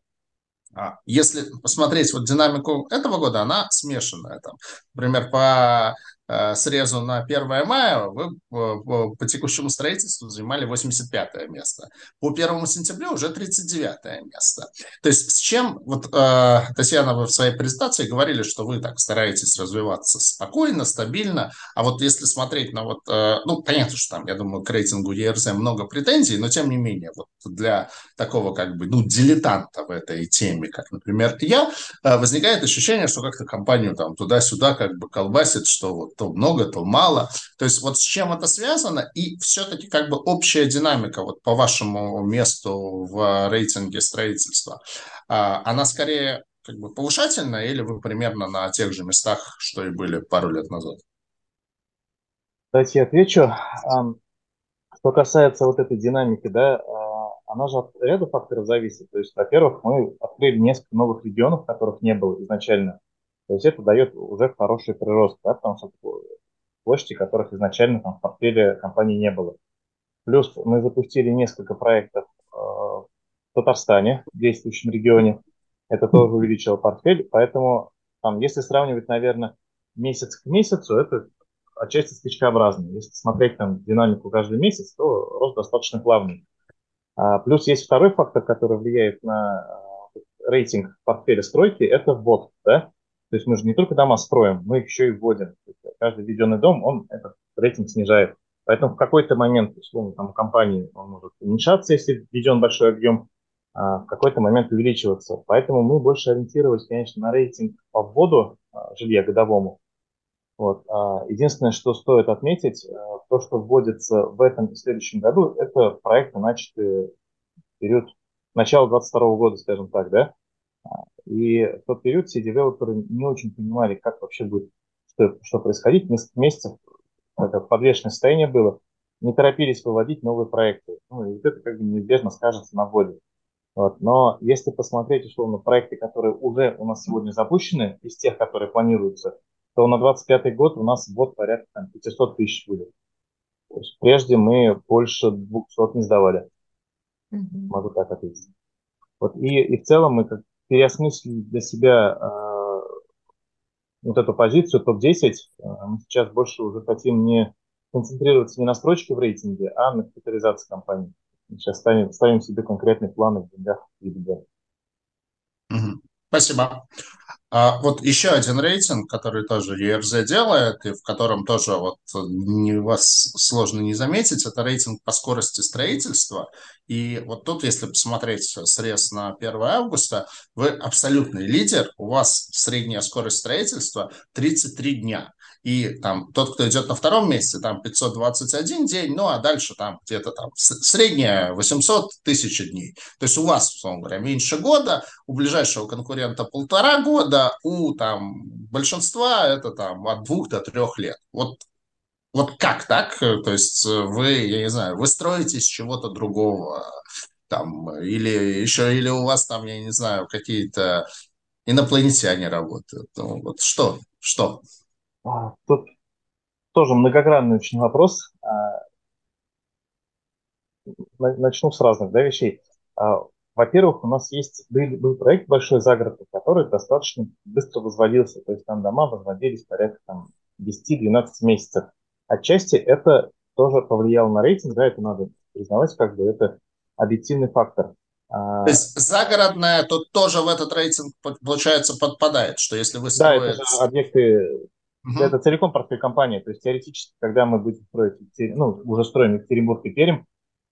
А, если посмотреть вот динамику этого года, она смешанная. Там, например, по срезу на 1 мая вы э, по текущему строительству занимали 85 место. По 1 сентября уже 39 место. То есть с чем, вот э, Татьяна, вы в своей презентации говорили, что вы так стараетесь развиваться спокойно, стабильно, а вот если смотреть на вот, ну, понятно, что там, я думаю, к рейтингу ERZ много претензий, но тем не менее, вот для такого как бы, ну, дилетанта в этой теме, как, например, я, возникает ощущение, что как-то компанию там туда-сюда как бы колбасит, что вот то много, то мало. То есть вот с чем это связано и все-таки как бы общая динамика вот по вашему месту в рейтинге строительства, а, она скорее как бы повышательная или вы примерно на тех же местах, что и были пару лет назад? Давайте я отвечу. Что касается вот этой динамики, да, а, она же от ряда факторов зависит. То есть, во-первых, мы открыли несколько новых регионов, которых не было изначально. То есть это дает уже хороший прирост, да, потому что площади, которых изначально там в портфеле компании не было. Плюс мы запустили несколько проектов э, в Татарстане, в действующем регионе. Это тоже увеличило портфель, поэтому там, если сравнивать, наверное, месяц к месяцу, это отчасти скачкообразно. Если смотреть там динамику каждый месяц, то рост достаточно плавный. А, плюс есть второй фактор, который влияет на э, рейтинг портфеля стройки, это ввод. Да? То есть мы же не только дома строим, мы их еще и вводим. Каждый введенный дом, он этот рейтинг снижает. Поэтому в какой-то момент, условно, там, у компании он может уменьшаться, если введен большой объем, а в какой-то момент увеличиваться. Поэтому мы больше ориентировались, конечно, на рейтинг по вводу а, жилья годовому. Вот. А единственное, что стоит отметить, а, то, что вводится в этом и следующем году, это проекты, начатые в период начала 2022 года, скажем так, да, и в тот период все девелоперы не очень понимали, как вообще будет, что, что происходить. Несколько месяцев это подвешенное состояние было. Не торопились выводить новые проекты. Ну, и это как бы неизбежно скажется на вводе. Вот. Но если посмотреть, условно, проекты, которые уже у нас сегодня запущены, из тех, которые планируются, то на 25 год у нас вот порядка там, 500 тысяч будет. То есть прежде мы больше 200 не сдавали. Mm-hmm. Могу так ответить. Вот, и, и в целом мы как переосмыслили для себя э, вот эту позицию топ-10. Э, мы сейчас больше уже хотим не концентрироваться не на строчке в рейтинге, а на капитализации компании. Сейчас ставим, ставим себе конкретные планы в деньгах и в Угу. Спасибо. А вот еще один рейтинг, который тоже ERZ делает, и в котором тоже вот не, вас сложно не заметить, это рейтинг по скорости строительства. И вот тут, если посмотреть срез на 1 августа, вы абсолютный лидер, у вас средняя скорость строительства 33 дня. И там тот, кто идет на втором месте, там 521 день, ну а дальше там где-то там средняя 800 тысяч дней. То есть у вас, условно говоря, меньше года, у ближайшего конкурента полтора года, у там большинства это там от двух до трех лет. Вот вот как так? То есть вы, я не знаю, вы строите из чего-то другого, там, или еще, или у вас там, я не знаю, какие-то инопланетяне работают. Ну, вот что? Что? А, тут тоже многогранный очень вопрос. А, начну с разных да, вещей. А, во-первых, у нас есть был, был проект большой загородный, который достаточно быстро возводился. То есть там дома возводились порядка там, 10-12 месяцев. Отчасти это тоже повлияло на рейтинг, да, это надо признавать, как бы это объективный фактор. То есть загородная тут тоже в этот рейтинг, получается, подпадает, что если вы строите... Да, это объекты Угу. Это целиком портфель компании. То есть теоретически, когда мы будем строить, ну, уже строим Екатеринбург и Пермь,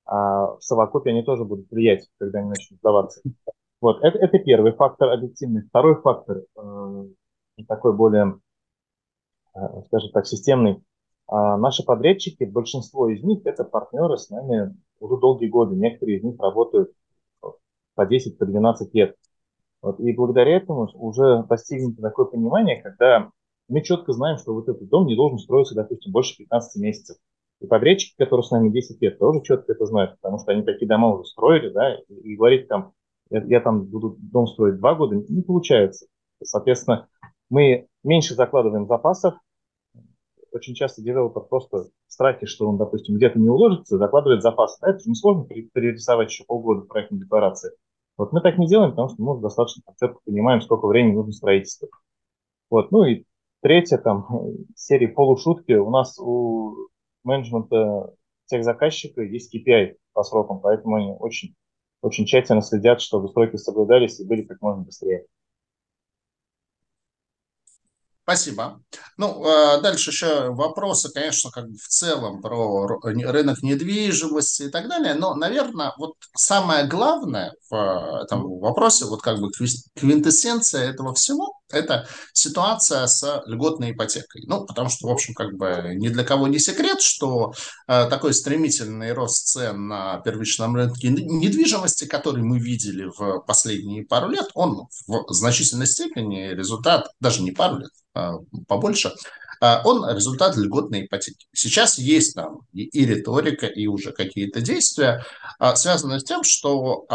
а в совокупе они тоже будут влиять, когда они начнут сдаваться. Вот, это, это первый фактор объективный. Второй фактор, э, такой более, э, скажем так, системный. А наши подрядчики, большинство из них, это партнеры с нами уже долгие годы. Некоторые из них работают по 10, по 12 лет. Вот, и благодаря этому уже достигнуто такое понимание, когда мы четко знаем, что вот этот дом не должен строиться, допустим, больше 15 месяцев. И подрядчики, которые с нами 10 лет, тоже четко это знают, потому что они такие дома уже строили, да, и, говорить там, я, я там буду дом строить два года, не получается. Соответственно, мы меньше закладываем запасов, очень часто девелопер просто в страхе, что он, допустим, где-то не уложится, закладывает запасы. А это же несложно перерисовать еще полгода в проектной декларации. Вот мы так не делаем, потому что мы достаточно четко понимаем, сколько времени нужно строительство. Вот. Ну и Третье, там, серии полушутки. У нас у менеджмента тех заказчика есть KPI по срокам, поэтому они очень, очень тщательно следят, чтобы сроки соблюдались и были как можно быстрее. Спасибо. Ну, а дальше еще вопросы, конечно, как бы в целом про рынок недвижимости и так далее. Но, наверное, вот самое главное в этом вопросе, вот как бы квинтэссенция этого всего, это ситуация с льготной ипотекой. Ну, потому что, в общем, как бы ни для кого не секрет, что э, такой стремительный рост цен на первичном рынке недвижимости, который мы видели в последние пару лет, он в значительной степени результат, даже не пару лет, а, побольше, он результат льготной ипотеки. Сейчас есть там и, и риторика, и уже какие-то действия, а, связанные с тем, что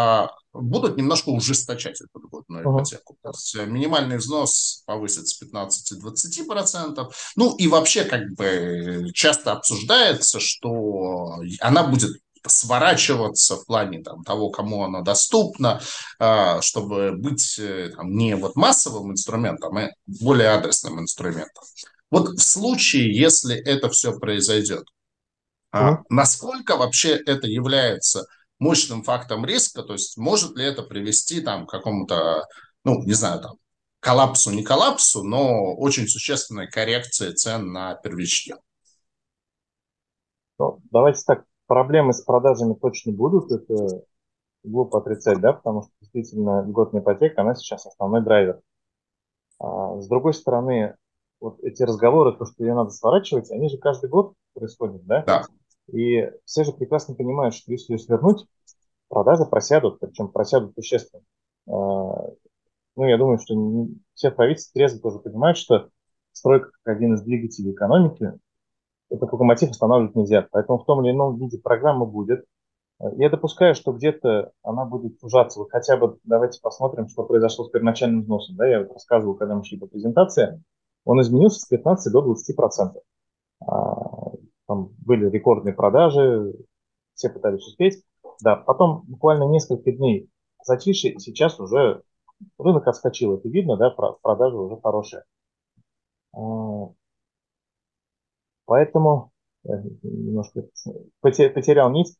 будут немножко ужесточать эту льготную uh-huh. ипотеку. То есть э, минимальный взнос повысит с 15-20%. Ну и вообще как бы часто обсуждается, что она будет сворачиваться в плане там, того, кому она доступна, а, чтобы быть э, там, не вот массовым инструментом, а более адресным инструментом. Вот в случае, если это все произойдет, mm-hmm. насколько вообще это является мощным фактом риска, то есть может ли это привести там, к какому-то, ну, не знаю, там, коллапсу, не коллапсу, но очень существенной коррекции цен на первичке? Ну, давайте так, проблемы с продажами точно будут, это глупо отрицать, да, потому что действительно льготная ипотека, она сейчас основной драйвер. А, с другой стороны, вот эти разговоры, то, что ее надо сворачивать, они же каждый год происходят, да? Да. И все же прекрасно понимают, что если ее свернуть, продажи просядут, причем просядут существенно. А, ну, я думаю, что все правительства трезво тоже понимают, что стройка как один из двигателей экономики этот локомотив останавливать нельзя. Поэтому в том или ином виде программа будет. Я допускаю, что где-то она будет сужаться. Вот хотя бы давайте посмотрим, что произошло с первоначальным взносом. Да, я вот рассказывал, когда мы шли по презентации. Он изменился с 15 до 20 процентов. А, там были рекордные продажи, все пытались успеть. Да, потом буквально несколько дней затишье, сейчас уже рынок отскочил, это видно, да, продажи уже хорошие. А, поэтому э, немножко потерял нить.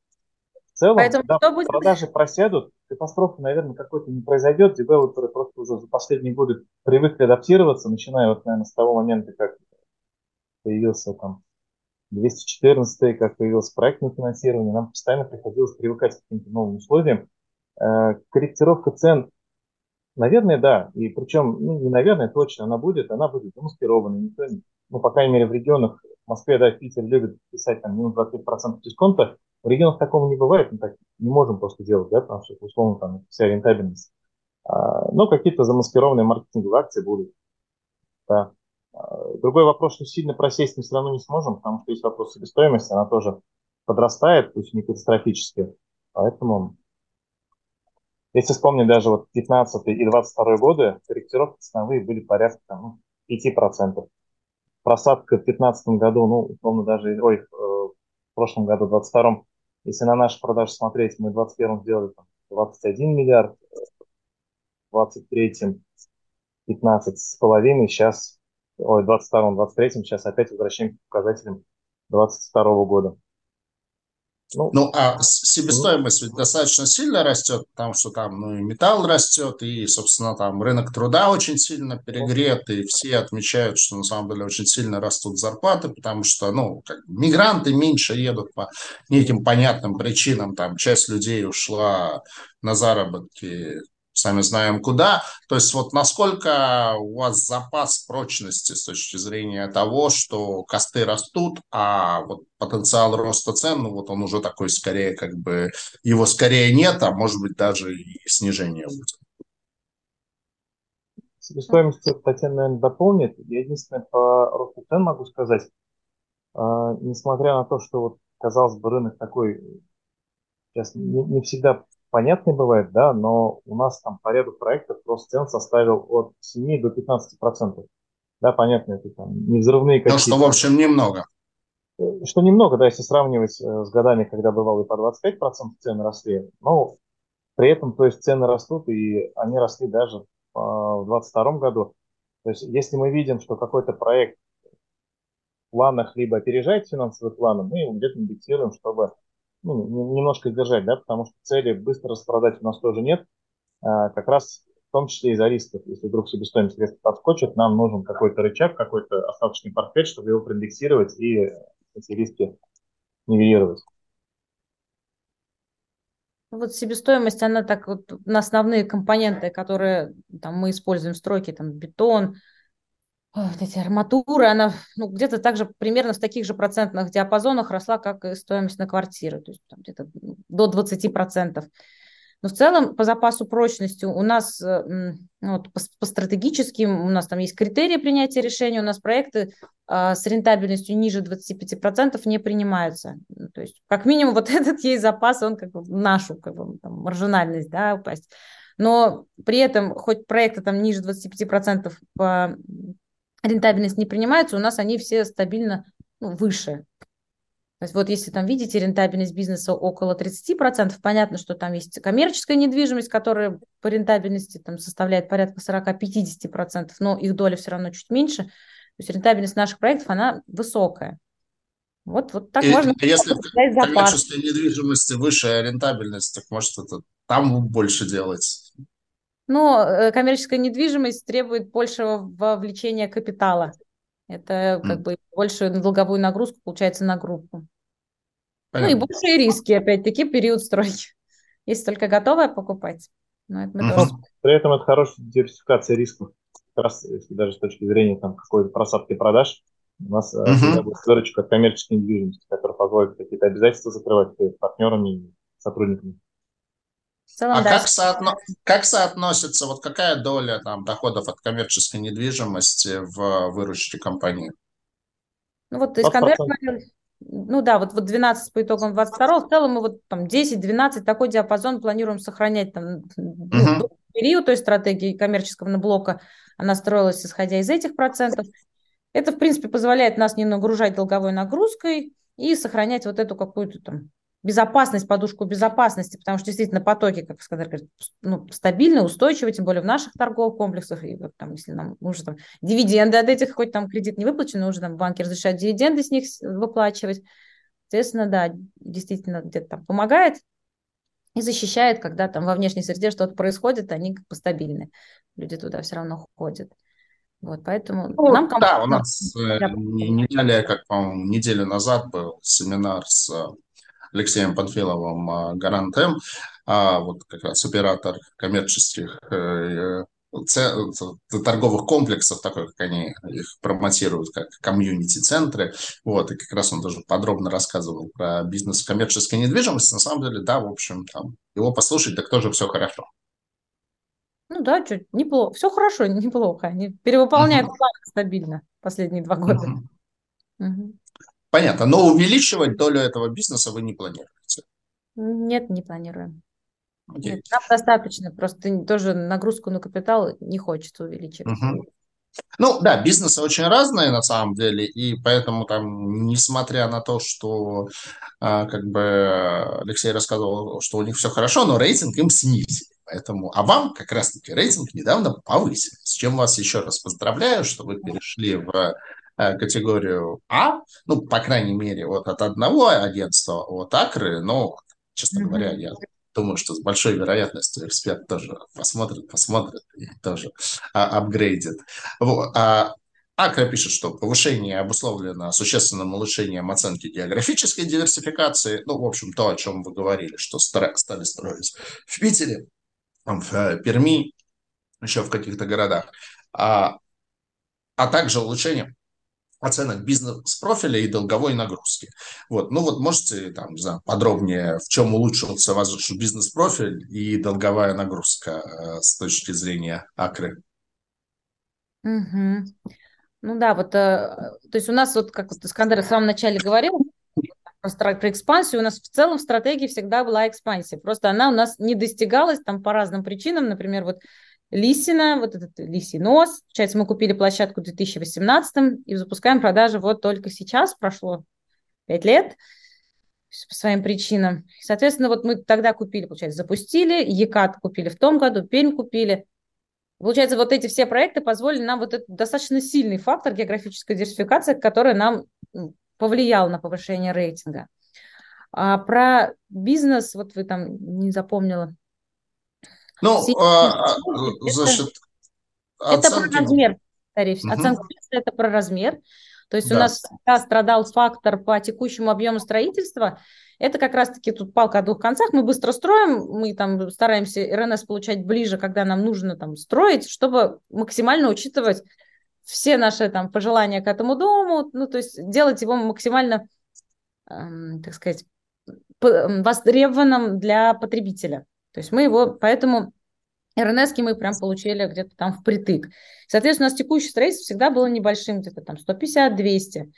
Целом, Поэтому да, что будет? продажи просядут, катастрофы, наверное, какой-то не произойдет. Девелоперы просто уже за последние годы привыкли адаптироваться, начиная вот, наверное, с того момента, как появился там 214, как появилось проектное финансирование, нам постоянно приходилось привыкать к каким-то новым условиям. Э, корректировка цен, наверное, да. И причем, ну, не наверное, точно она будет, она будет замаскированной. Никто, ну, по крайней мере, в регионах, в Москве, да, в Питере любят писать там минус 25% дисконта. В регионах такого не бывает, мы так не можем просто делать, да, потому что, условно, там вся рентабельность. А, но какие-то замаскированные маркетинговые акции будут. Да. А, другой вопрос, что сильно просесть мы все равно не сможем, потому что есть вопрос себестоимости, она тоже подрастает, пусть не катастрофически. Поэтому, если вспомнить даже вот 15 и 22 годы, корректировки ценовые были порядка ну, 5%. Просадка в 2015 году, ну, условно даже, ой, в прошлом году, в 22 если на наши продажи смотреть, мы в 21 сделали там, 21 миллиард, в 23 15 с половиной, сейчас ой, 22-м, 23-м, сейчас опять возвращаемся к показателям 22 -го года. Ну, ну, а себестоимость ведь достаточно сильно растет, потому что там ну, и металл растет, и, собственно, там рынок труда очень сильно перегрет, и все отмечают, что на самом деле очень сильно растут зарплаты, потому что, ну, как, мигранты меньше едут по неким понятным причинам, там часть людей ушла на заработки сами знаем куда. То есть вот насколько у вас запас прочности с точки зрения того, что косты растут, а вот потенциал роста цен, ну вот он уже такой скорее как бы, его скорее нет, а может быть даже и снижение будет. Себестоимость Татьяна, наверное, дополнит. Я единственное по росту цен могу сказать. А, несмотря на то, что вот, казалось бы, рынок такой сейчас не, не всегда понятный бывает, да, но у нас там по ряду проектов рост цен составил от 7 до 15 процентов. Да, понятно, это там не взрывные какие-то. Ну, что, в общем, немного. Э, что немного, да, если сравнивать э, с годами, когда бывало и по 25 процентов цены росли, но при этом, то есть цены растут, и они росли даже в 2022 году. То есть если мы видим, что какой-то проект в планах либо опережает финансовые планы, мы его где-то индексируем, чтобы ну, немножко сдержать, да, потому что цели быстро распродать у нас тоже нет. А, как раз в том числе из-за рисков. Если вдруг себестоимость резко подскочит, нам нужен какой-то рычаг, какой-то остаточный портфель, чтобы его проиндексировать и эти риски нивелировать. Вот себестоимость, она так вот на основные компоненты, которые там, мы используем в стройке, там бетон, вот эти арматуры, она ну, где-то также примерно в таких же процентных диапазонах росла, как и стоимость на квартиру, то есть там, где-то до 20%. Но в целом по запасу прочности у нас ну, вот, по, по стратегическим, у нас там есть критерии принятия решений, у нас проекты э, с рентабельностью ниже 25% не принимаются. Ну, то есть как минимум вот этот есть запас, он как бы нашу как бы, там, маржинальность да, упасть. Но при этом хоть проекты там ниже 25% по рентабельность не принимается, у нас они все стабильно ну, выше. То есть вот если там видите рентабельность бизнеса около 30%, понятно, что там есть коммерческая недвижимость, которая по рентабельности там составляет порядка 40-50%, но их доля все равно чуть меньше. То есть рентабельность наших проектов, она высокая. Вот, вот так и, можно Если в коммерческой недвижимости высшая рентабельность, так может это там больше делать. Но э, коммерческая недвижимость требует большего вовлечения капитала. Это как mm. бы большую долговую нагрузку получается на группу. Понятно. Ну и большие риски, опять-таки, период стройки. Если только готовое покупать. Но это мы mm-hmm. тоже... При этом это хорошая диверсификация рисков. Как раз, если даже с точки зрения там, какой-то просадки продаж, у нас mm-hmm. всегда будет выручка от коммерческой недвижимости, которая позволит какие-то обязательства закрывать перед партнерами и сотрудниками целом, а да. как, соотно... как соотносится, вот какая доля там доходов от коммерческой недвижимости в выручке компании? Ну вот Искандер говорил, ну да, вот, вот 12 по итогам 22 в целом мы вот там 10-12 такой диапазон планируем сохранять там ну, период той стратегии коммерческого блока, она строилась исходя из этих процентов. Это, в принципе, позволяет нас не нагружать долговой нагрузкой и сохранять вот эту какую-то там безопасность, подушку безопасности, потому что действительно потоки, как сказать, говорит, ну, стабильны, устойчивы, тем более в наших торговых комплексах, и вот там, если нам уже там дивиденды от этих, хоть там кредит не выплачен, уже там банки разрешают дивиденды с них выплачивать, соответственно, да, действительно где-то там помогает и защищает, когда там во внешней среде что-то происходит, они как бы стабильны, люди туда все равно ходят. Вот, поэтому ну, нам Да, у нас э, не далее, как, по-моему, неделю назад был семинар с Алексеем Панфиловым а, Гарантем, а вот как раз оператор коммерческих э, торговых комплексов, такой, как они их промотируют, как комьюнити-центры. Вот, и как раз он тоже подробно рассказывал про бизнес коммерческой недвижимости. На самом деле, да, в общем, там, его послушать, так тоже все хорошо. Ну да, чуть неплохо. Все хорошо, неплохо. Они перевыполняют план стабильно последние два года. Понятно. Но увеличивать долю этого бизнеса вы не планируете? Нет, не планируем. Okay. Нет, нам достаточно, просто тоже нагрузку на капитал не хочется увеличивать. Угу. Ну да, бизнесы очень разные на самом деле, и поэтому там, несмотря на то, что а, как бы Алексей рассказывал, что у них все хорошо, но рейтинг им снизили. Поэтому, а вам как раз-таки рейтинг недавно повысили, с чем вас еще раз поздравляю, что вы перешли в категорию А, ну, по крайней мере, вот от одного агентства, от Акры, но, честно mm-hmm. говоря, я думаю, что с большой вероятностью эксперт тоже посмотрит, посмотрит и тоже а, апгрейдит. Вот. А, Акра пишет, что повышение обусловлено существенным улучшением оценки географической диверсификации. Ну, в общем, то, о чем вы говорили, что стали строить в Питере, в э, Перми, еще в каких-то городах. А, а также улучшение оценок бизнес-профиля и долговой нагрузки. Вот. Ну вот можете там, не знаю, подробнее, в чем улучшился ваш бизнес-профиль и долговая нагрузка э, с точки зрения Акры? Угу. Ну да, вот, э, то есть у нас вот, как вот Искандер в самом начале говорил, про, про экспансию, у нас в целом в стратегии всегда была экспансия, просто она у нас не достигалась там по разным причинам, например, вот Лисина, вот этот лисий нос. Получается, мы купили площадку в 2018 и запускаем продажи вот только сейчас, прошло 5 лет по своим причинам. Соответственно, вот мы тогда купили, получается, запустили, Екат купили в том году, Пермь купили. Получается, вот эти все проекты позволили нам вот этот достаточно сильный фактор географической диверсификации, который нам повлиял на повышение рейтинга. А про бизнес, вот вы там не запомнила, ну, а, а, значит, это про размер тарифа. Угу. Оценка это про размер. То есть да. у нас всегда страдал фактор по текущему объему строительства. Это как раз-таки тут палка о двух концах. Мы быстро строим, мы там стараемся РНС получать ближе, когда нам нужно там строить, чтобы максимально учитывать все наши там пожелания к этому дому, ну то есть делать его максимально, эм, так сказать, востребованным для потребителя. То есть мы его, поэтому РНС мы прям получили где-то там впритык. Соответственно, у нас текущее строительство всегда было небольшим, где-то там 150-200.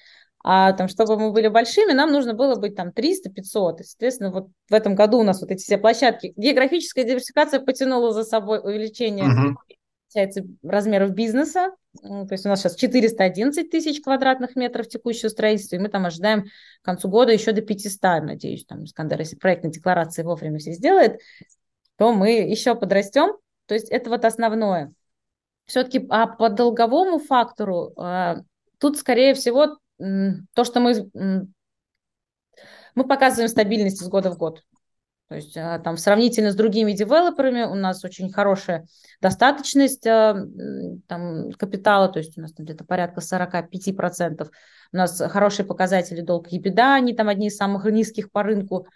А там, чтобы мы были большими, нам нужно было быть там 300-500. И, соответственно, вот в этом году у нас вот эти все площадки. Географическая диверсификация потянула за собой увеличение uh-huh. размеров бизнеса. То есть у нас сейчас 411 тысяч квадратных метров текущего строительства, и мы там ожидаем к концу года еще до 500, надеюсь, там Искандер, если проектная декларация вовремя все сделает, то мы еще подрастем. То есть это вот основное. Все-таки а по долговому фактору а, тут, скорее всего, то, что мы, мы показываем стабильность из года в год. То есть а, там сравнительно с другими девелоперами у нас очень хорошая достаточность а, там, капитала, то есть у нас там где-то порядка 45%. У нас хорошие показатели долг и беда, они там одни из самых низких по рынку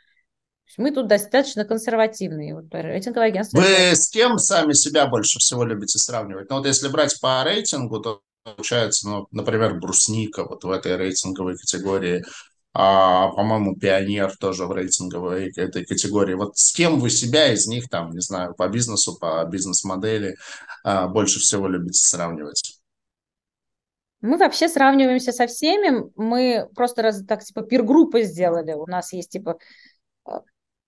мы тут достаточно консервативные. Вот рейтинговое агентство. Вы с кем сами себя больше всего любите сравнивать? Ну вот если брать по рейтингу, то получается, ну, например, Брусника вот в этой рейтинговой категории, а, по-моему, Пионер тоже в рейтинговой этой категории. Вот с кем вы себя из них, там, не знаю, по бизнесу, по бизнес-модели а, больше всего любите сравнивать? Мы вообще сравниваемся со всеми. Мы просто раз так типа пир-группы сделали. У нас есть типа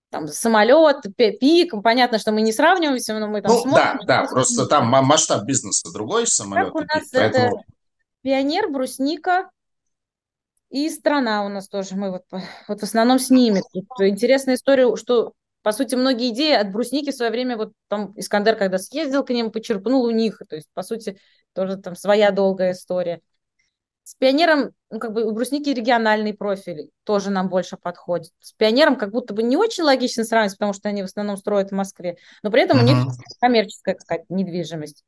там самолет, пик, понятно, что мы не сравниваемся, но мы там ну, смотрим. Да, да, просто там масштаб бизнеса другой, самолет. Как у нас пик, поэтому... Пионер, Брусника и страна у нас тоже. Мы вот, вот в основном с ними. Тут интересная история, что по сути, многие идеи от брусники в свое время, вот там Искандер, когда съездил к ним, почерпнул у них. То есть, по сути, тоже там своя долгая история. С пионером, ну, как бы у брусники региональный профиль тоже нам больше подходит. С пионером как будто бы не очень логично сравнивать, потому что они в основном строят в Москве, но при этом uh-huh. у них коммерческая какая-то недвижимость.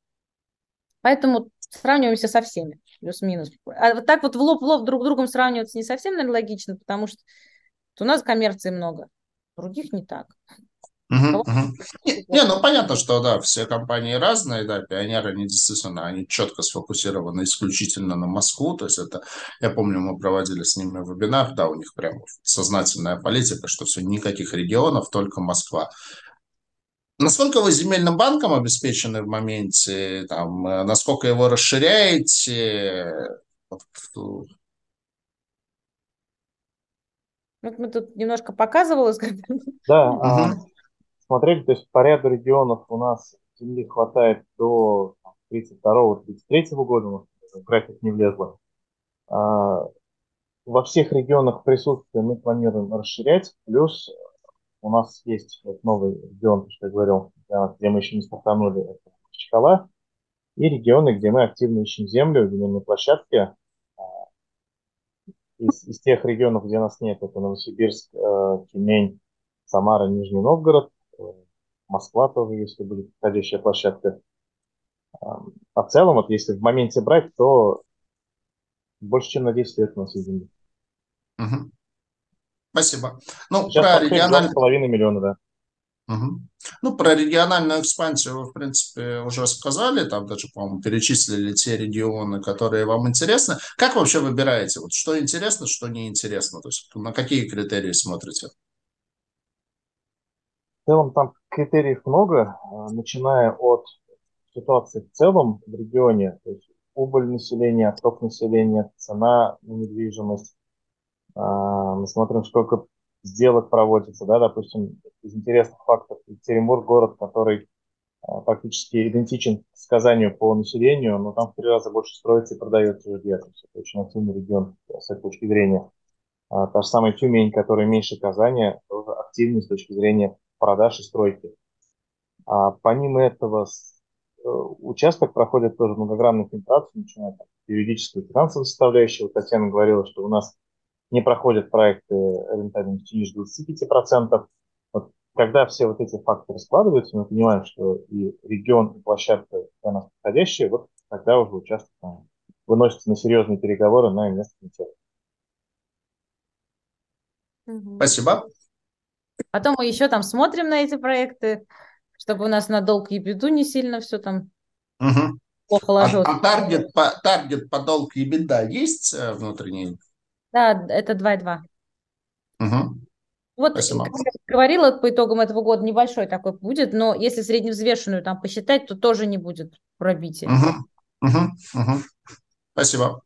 Поэтому сравниваемся со всеми, плюс-минус. А вот так вот в лоб в лоб друг другом сравниваться не совсем, наверное, логично, потому что у нас коммерции много, других не так. Угу, угу. Не, не, ну понятно, что да, все компании разные, да, пионеры, они действительно, они четко сфокусированы исключительно на Москву, то есть это, я помню, мы проводили с ними вебинар, да, у них прям сознательная политика, что все, никаких регионов, только Москва. Насколько вы земельным банком обеспечены в моменте, там, э, насколько его расширяете? Вот мы тут немножко показывалось. Да, смотрели, то есть по ряду регионов у нас земли хватает до 32-33 года, в график не влезло. А, во всех регионах присутствие мы планируем расширять, плюс у нас есть вот новый регион, что я говорил, где мы еще не стартанули, это Чкала, и регионы, где мы активно ищем землю, земельные площадки. А, из, из тех регионов, где нас нет, это Новосибирск, э, Тюмень, Самара, Нижний Новгород, Москва тоже, если будет подходящая площадка. А в целом, вот если в моменте брать, то больше, чем на 10 лет у нас есть земли. Угу. Спасибо. Ну, Сейчас про региональную... половиной миллиона, да. Угу. Ну, про региональную экспансию вы, в принципе, уже сказали, там даже, по-моему, перечислили те регионы, которые вам интересны. Как вообще выбираете, вот что интересно, что неинтересно? То есть на какие критерии смотрите? Целом там критериев много, а, начиная от ситуации в целом в регионе, то есть убыль населения, отток населения, цена на недвижимость. А, мы смотрим, сколько сделок проводится, да, допустим, из интересных фактов Екатеринбург город, который а, практически идентичен к сказанию по населению, но там в три раза больше строится и продается жилья. То есть это очень активный регион с этой точки зрения. А, та же самая Тюмень, которая меньше Казани, тоже активный с точки зрения продаж и стройки. А помимо этого, э, участок проходит тоже многогранную фильтрацию, начиная от юридической и финансовой составляющей. Вот Татьяна говорила, что у нас не проходят проекты рентабельности ниже 25%. Вот когда все вот эти факторы складываются, мы понимаем, что и регион, и площадка для нас подходящие, вот тогда уже участок там, выносится на серьезные переговоры на место комитета. Спасибо. Потом мы еще там смотрим на эти проекты, чтобы у нас на долг и беду не сильно все там угу. плохо ложилось. А, а таргет, по, таргет по долг и беда есть э, внутренний? Да, это 2,2. Угу. Вот, Спасибо. как я говорила, по итогам этого года небольшой такой будет, но если средневзвешенную там посчитать, то тоже не будет пробития. Угу. Угу. Угу. Спасибо.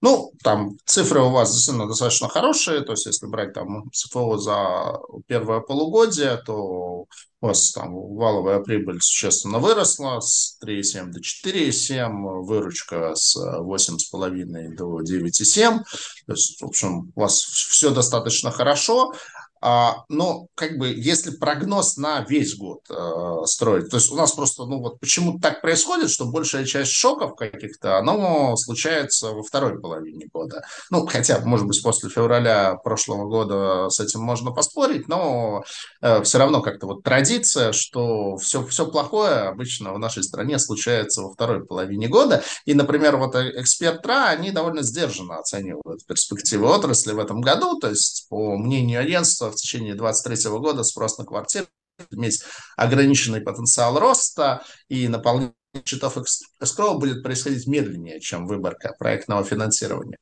Ну, там цифры у вас действительно достаточно хорошие, то есть если брать там СФО за первое полугодие, то у вас там валовая прибыль существенно выросла с 3,7 до 4,7, выручка с 8,5 до 9,7, то есть, в общем, у вас все достаточно хорошо. А, но как бы если прогноз на весь год э, строить, то есть у нас просто, ну вот почему так происходит, что большая часть шоков каких-то, оно случается во второй половине года. Ну, хотя, может быть, после февраля прошлого года с этим можно поспорить, но э, все равно как-то вот традиция, что все, все плохое обычно в нашей стране случается во второй половине года. И, например, вот э, эксперт РА, они довольно сдержанно оценивают перспективы отрасли в этом году, то есть по мнению агентства, в течение 2023 года спрос на квартиры иметь ограниченный потенциал роста и наполнение счетов эскроу будет происходить медленнее, чем выборка проектного финансирования.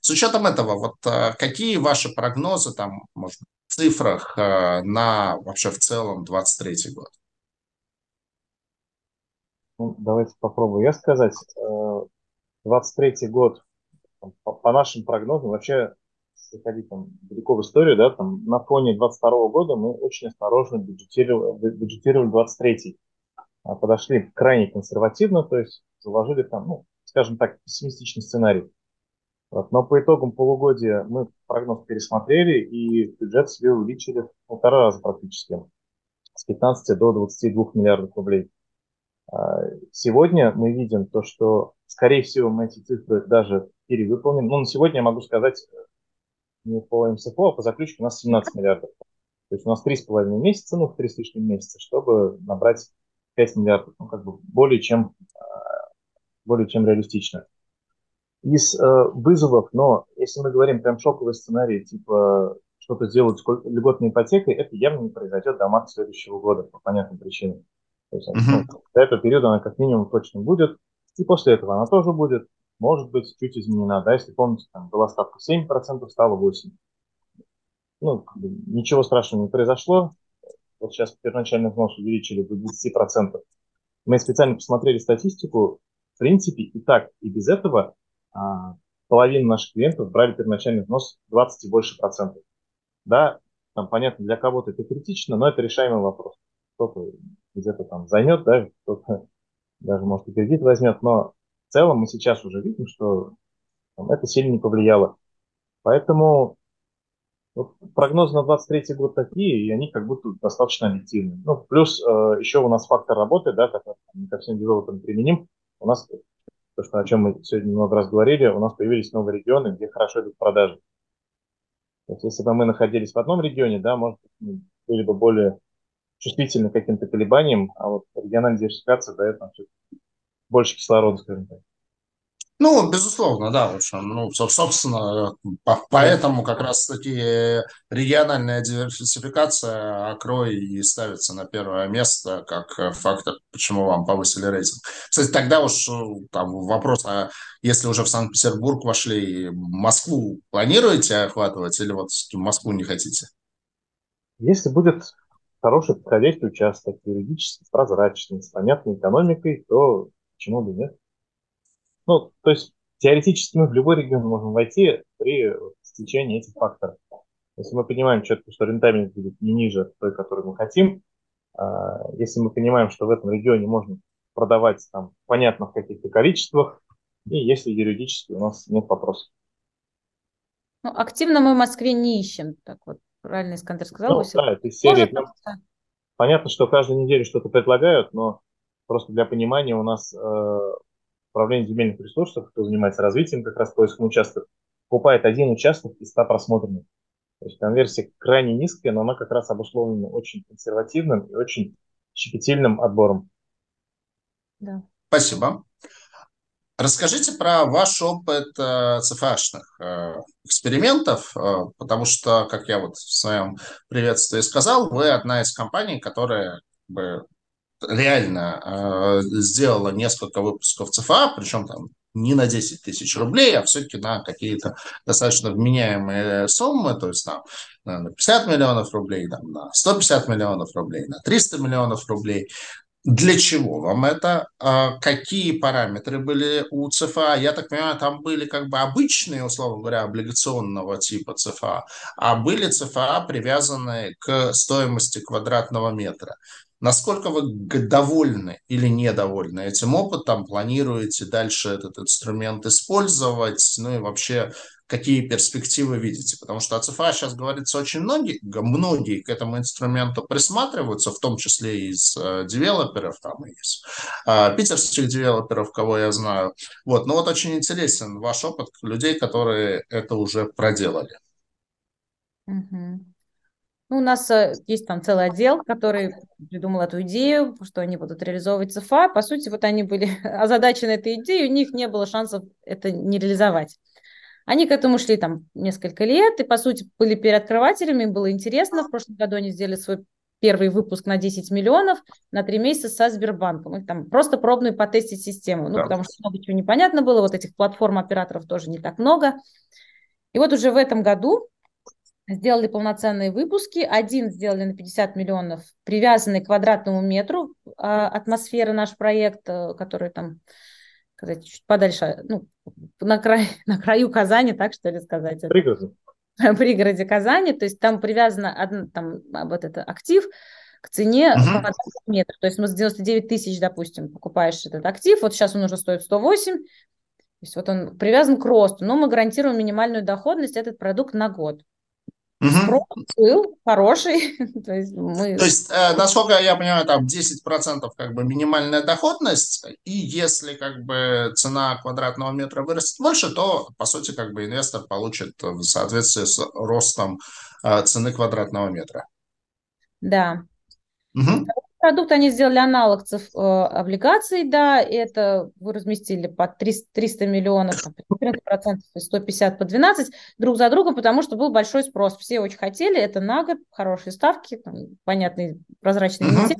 С учетом этого, вот э, какие ваши прогнозы там, может, в цифрах э, на вообще в целом 23 год? Ну, давайте попробую я сказать. 23 э, год, по нашим прогнозам, вообще заходить там далеко в историю, да, там на фоне 22 года мы очень осторожно бюджетировали, бюджетировали 23 а, подошли крайне консервативно, то есть заложили там, ну, скажем так, пессимистичный сценарий. Вот. Но по итогам полугодия мы прогноз пересмотрели и бюджет себе увеличили в полтора раза практически, с 15 до 22 миллиардов рублей. А, сегодня мы видим то, что, скорее всего, мы эти цифры даже перевыполним. Ну, на сегодня я могу сказать, не по МСФО, а по заключке у нас 17 миллиардов. То есть у нас 3,5 месяца, ну, 3 с лишним месяца, чтобы набрать 5 миллиардов. Ну, как бы более чем, а, более чем реалистично из э, вызовов, но если мы говорим прям шоковый сценарий, типа что-то сделать с льготной ипотекой, это явно не произойдет до марта следующего года по понятным причинам. То есть uh-huh. ну, до этого периода она как минимум точно будет, и после этого она тоже будет, может быть, чуть изменена, да, если помните, там была ставка 7%, стала 8%. Ну, ничего страшного не произошло, вот сейчас первоначальный взнос увеличили до 20%. Мы специально посмотрели статистику, в принципе, и так, и без этого а, половина наших клиентов брали первоначальный взнос 20 и больше процентов. Да, там, понятно, для кого-то это критично, но это решаемый вопрос. Кто-то где-то там займет, да, кто-то даже, может, и кредит возьмет, но в целом мы сейчас уже видим, что там, это сильно не повлияло. Поэтому вот, прогнозы на 23 год такие, и они как будто достаточно объективны. Ну, плюс э, еще у нас фактор работы, да, который не ко всем девелоперам применим. У нас то, что, о чем мы сегодня много раз говорили, у нас появились новые регионы, где хорошо идут продажи. То есть, если бы мы находились в одном регионе, да, может быть, были бы более чувствительны к каким-то колебаниям, а вот региональная диверсификация дает нам больше кислорода, скажем так. Ну, безусловно, да, в общем, ну, собственно, поэтому как раз-таки региональная диверсификация Акрой и ставится на первое место как фактор, почему вам повысили рейтинг. Кстати, тогда уж там вопрос, а если уже в Санкт-Петербург вошли, Москву планируете охватывать или вот Москву не хотите? Если будет хороший подходящий участок, юридически прозрачный, с понятной экономикой, то почему бы нет? Ну, то есть теоретически мы в любой регион можем войти при стечении этих факторов. Если мы понимаем четко, что рентабельность будет не ниже той, которую мы хотим, а, если мы понимаем, что в этом регионе можно продавать там понятно в каких-то количествах, и если юридически у нас нет вопросов. Ну, активно мы в Москве не ищем, так вот правильно Искандер сказал. Ну, да, это серия. Может, Понятно, что каждую неделю что-то предлагают, но просто для понимания у нас э, управление земельных ресурсов, кто занимается развитием как раз поиском участков, покупает один участок из 100 просмотренных. То есть конверсия крайне низкая, но она как раз обусловлена очень консервативным и очень щепетильным отбором. Да. Спасибо. Расскажите про ваш опыт э, ЦФАшных э, экспериментов, э, потому что, как я вот в своем приветствии сказал, вы одна из компаний, которая как бы, реально э, сделала несколько выпусков ЦФА, причем там не на 10 тысяч рублей, а все-таки на какие-то достаточно вменяемые суммы, то есть там на 50 миллионов рублей, там, на 150 миллионов рублей, на 300 миллионов рублей. Для чего вам это? А какие параметры были у ЦФА? Я так понимаю, там были как бы обычные, условно говоря, облигационного типа ЦФА, а были ЦФА, привязанные к стоимости квадратного метра. Насколько вы довольны или недовольны этим опытом? Планируете дальше этот инструмент использовать? Ну и вообще, какие перспективы видите? Потому что АЦФА сейчас говорится очень многие, многие к этому инструменту присматриваются, в том числе и из э, девелоперов, там из э, питерских девелоперов, кого я знаю. Вот, но вот очень интересен ваш опыт людей, которые это уже проделали. Mm-hmm. Ну, у нас э, есть там целый отдел, который придумал эту идею, что они будут реализовывать ЦФА. По сути, вот они были озадачены этой идеей, у них не было шансов это не реализовать. Они к этому шли там несколько лет, и, по сути, были переоткрывателями, им было интересно. В прошлом году они сделали свой первый выпуск на 10 миллионов на три месяца со Сбербанком. Их там просто пробную потестить систему. Ну, да. потому что много чего непонятно было, вот этих платформ операторов тоже не так много. И вот уже в этом году сделали полноценные выпуски. Один сделали на 50 миллионов, привязанный к квадратному метру а, атмосферы наш проект, э, который там, сказать, чуть подальше, ну, на, край, на краю Казани, так что ли сказать. Пригороде. Пригороде Казани, то есть там привязано там, вот это актив к цене uh-huh. метра. То есть мы за 99 тысяч, допустим, покупаешь этот актив, вот сейчас он уже стоит 108, есть вот он привязан к росту, но мы гарантируем минимальную доходность этот продукт на год. Спрос был хороший. То есть, мы... То есть э, насколько я понимаю, там 10% как бы минимальная доходность, и если как бы цена квадратного метра вырастет больше, то, по сути, как бы инвестор получит в соответствии с ростом э, цены квадратного метра. Да. Угу продукт они сделали аналог циф, э, облигаций, да, это вы разместили по 300, 300 миллионов, там, 14%, 150 по 12 друг за другом, потому что был большой спрос. Все очень хотели, это на год, хорошие ставки, там, понятный прозрачный uh-huh.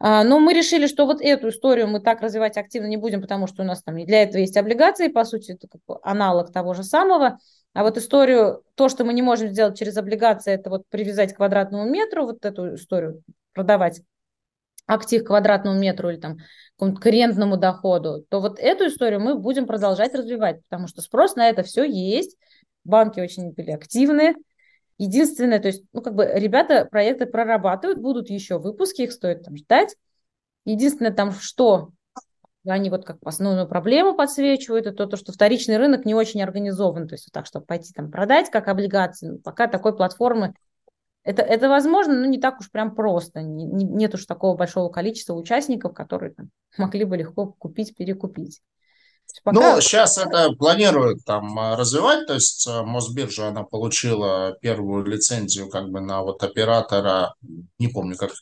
А, но мы решили, что вот эту историю мы так развивать активно не будем, потому что у нас там для этого есть облигации, по сути, это как бы аналог того же самого. А вот историю, то, что мы не можем сделать через облигации, это вот привязать к квадратному метру, вот эту историю продавать актив квадратному метру или там конкурентному доходу, то вот эту историю мы будем продолжать развивать, потому что спрос на это все есть, банки очень были активны. Единственное, то есть, ну, как бы ребята проекты прорабатывают, будут еще выпуски, их стоит там ждать. Единственное там, что они вот как основную проблему подсвечивают, это то, что вторичный рынок не очень организован, то есть вот так, чтобы пойти там продать как облигации, ну, пока такой платформы это, это возможно, но не так уж прям просто. Не, не, нет уж такого большого количества участников, которые там, могли бы легко купить, перекупить. Пока... Ну, сейчас это планируют там а, развивать, то есть а, Мосбиржа, она получила первую лицензию как бы на вот оператора, не помню, как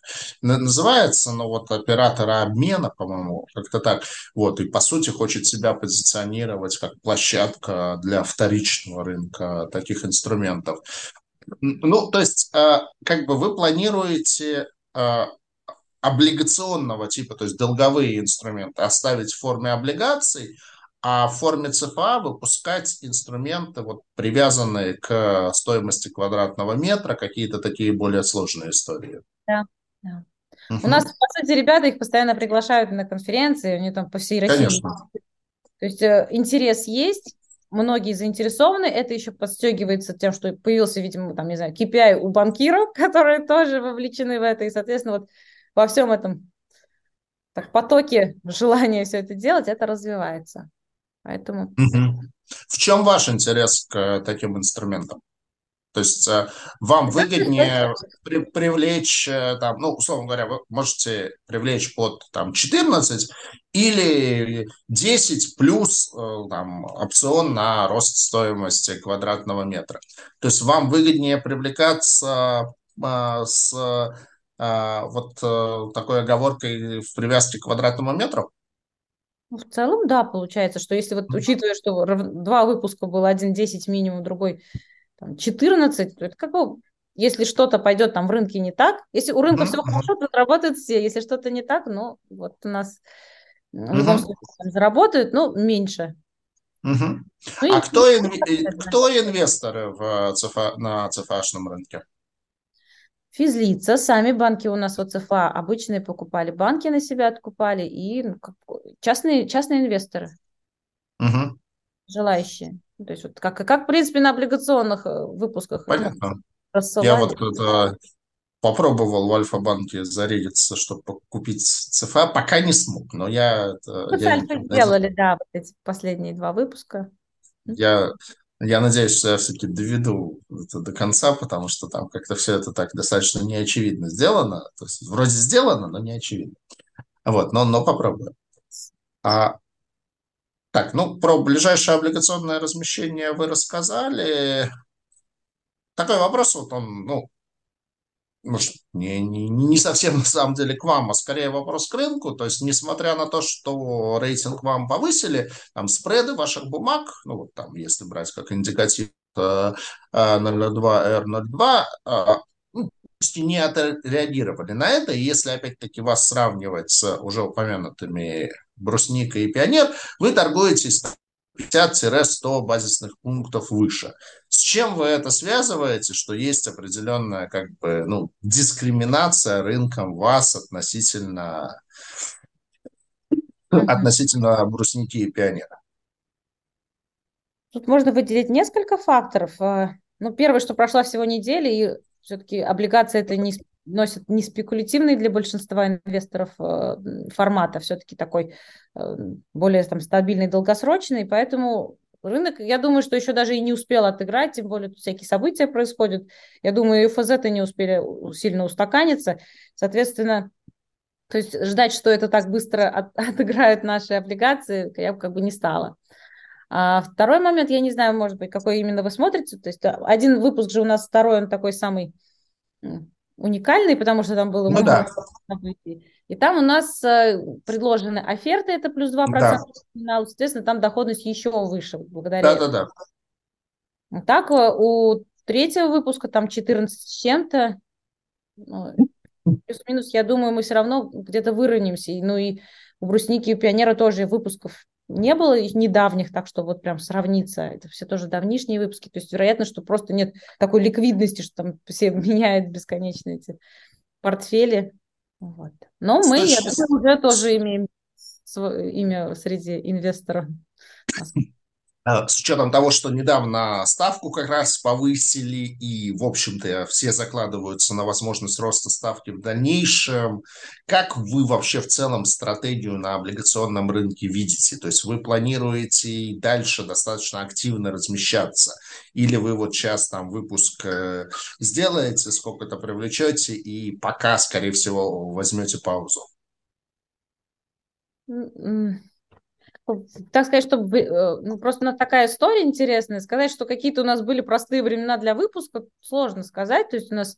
называется, но вот оператора обмена, по-моему, как-то так, вот, и по сути хочет себя позиционировать как площадка для вторичного рынка таких инструментов. Ну, то есть, а, как бы вы планируете а, облигационного типа, то есть долговые инструменты оставить в форме облигаций, а в форме ЦФА выпускать инструменты, вот, привязанные к стоимости квадратного метра, какие-то такие более сложные истории. Да, да. Угу. У нас, по сути, ребята их постоянно приглашают на конференции, они там по всей России. Конечно. То есть э, интерес есть, многие заинтересованы. Это еще подстегивается тем, что появился, видимо, там, не знаю, KPI у банкиров, которые тоже вовлечены в это. И, соответственно, вот во всем этом так, потоке желания все это делать, это развивается. Поэтому... В чем ваш интерес к таким инструментам? То есть э, вам выгоднее при, привлечь, э, там, ну, условно говоря, вы можете привлечь под там, 14 или 10 плюс э, там, опцион на рост стоимости квадратного метра. То есть вам выгоднее привлекаться с вот такой оговоркой в привязке к квадратному метру? Ну, в целом, да, получается, что если вот учитывая, что два выпуска было, один 10 минимум, другой там, 14, то это как бы, если что-то пойдет там в рынке не так, если у рынка все хорошо, то работают все, если что-то не так, ну, вот у нас в любом случае заработают, но меньше. Угу. Ну, а кто, ин... кто инвесторы в ЦФА, на ЦФАшном рынке? Физлица, сами банки у нас в ЦФА обычные покупали, банки на себя откупали и ну, частные, частные инвесторы, угу. желающие. Ну, то есть вот как, как в принципе, на облигационных э, выпусках. Понятно. Я вот это попробовал в Альфа-банке зарегиться, чтобы купить ЦФА, пока не смог, но я... Это, я Альфа сделали, да, вот эти последние два выпуска. Я, я надеюсь, что я все-таки доведу это до конца, потому что там как-то все это так достаточно неочевидно сделано. То есть вроде сделано, но не очевидно. Вот, но, но попробую. А так, ну, про ближайшее облигационное размещение вы рассказали. Такой вопрос, вот он, ну, может, не, не, не совсем на самом деле к вам, а скорее вопрос к рынку. То есть, несмотря на то, что рейтинг вам повысили, там спреды ваших бумаг, ну вот там, если брать как индикатив 0,2, э, R02, э, ну, не отреагировали на это. И если опять-таки вас сравнивать с уже упомянутыми брусника и пионер, вы торгуетесь 50-100 базисных пунктов выше. С чем вы это связываете, что есть определенная как бы, ну, дискриминация рынком вас относительно, mm-hmm. относительно брусники и пионера? Тут можно выделить несколько факторов. Э, ну, первое, что прошла всего неделя, и все-таки облигация это не, носит не спекулятивный для большинства инвесторов э, формат, а все-таки такой э, более там, стабильный, долгосрочный. Поэтому рынок, я думаю, что еще даже и не успел отыграть, тем более тут всякие события происходят. Я думаю, и ФЗ-то не успели сильно устаканиться. Соответственно, то есть ждать, что это так быстро от, отыграют наши облигации, я бы как бы не стала. А второй момент, я не знаю, может быть, какой именно вы смотрите. То есть один выпуск же у нас второй, он такой самый уникальный, потому что там было ну, да. И там у нас э, предложены оферты, это плюс 2% да. соответственно, там доходность еще выше благодаря Да, да, да. Так, э, у третьего выпуска там 14 с чем-то. Ну, плюс-минус, я думаю, мы все равно где-то выровняемся. Ну и у брусники и у пионера тоже выпусков не было их недавних, так что вот прям сравниться, это все тоже давнишние выпуски, то есть вероятно, что просто нет такой ликвидности, что там все меняют бесконечно эти портфели. Вот. Но мы, я думаю, уже тоже имеем имя среди инвесторов. Э, с учетом того, что недавно ставку как раз повысили, и, в общем-то, все закладываются на возможность роста ставки в дальнейшем, как вы вообще в целом стратегию на облигационном рынке видите? То есть вы планируете дальше достаточно активно размещаться? Или вы вот сейчас там выпуск э, сделаете, сколько-то привлечете, и пока, скорее всего, возьмете паузу? Так сказать, чтобы э, ну, просто у нас такая история интересная. Сказать, что какие-то у нас были простые времена для выпуска, сложно сказать. То есть у нас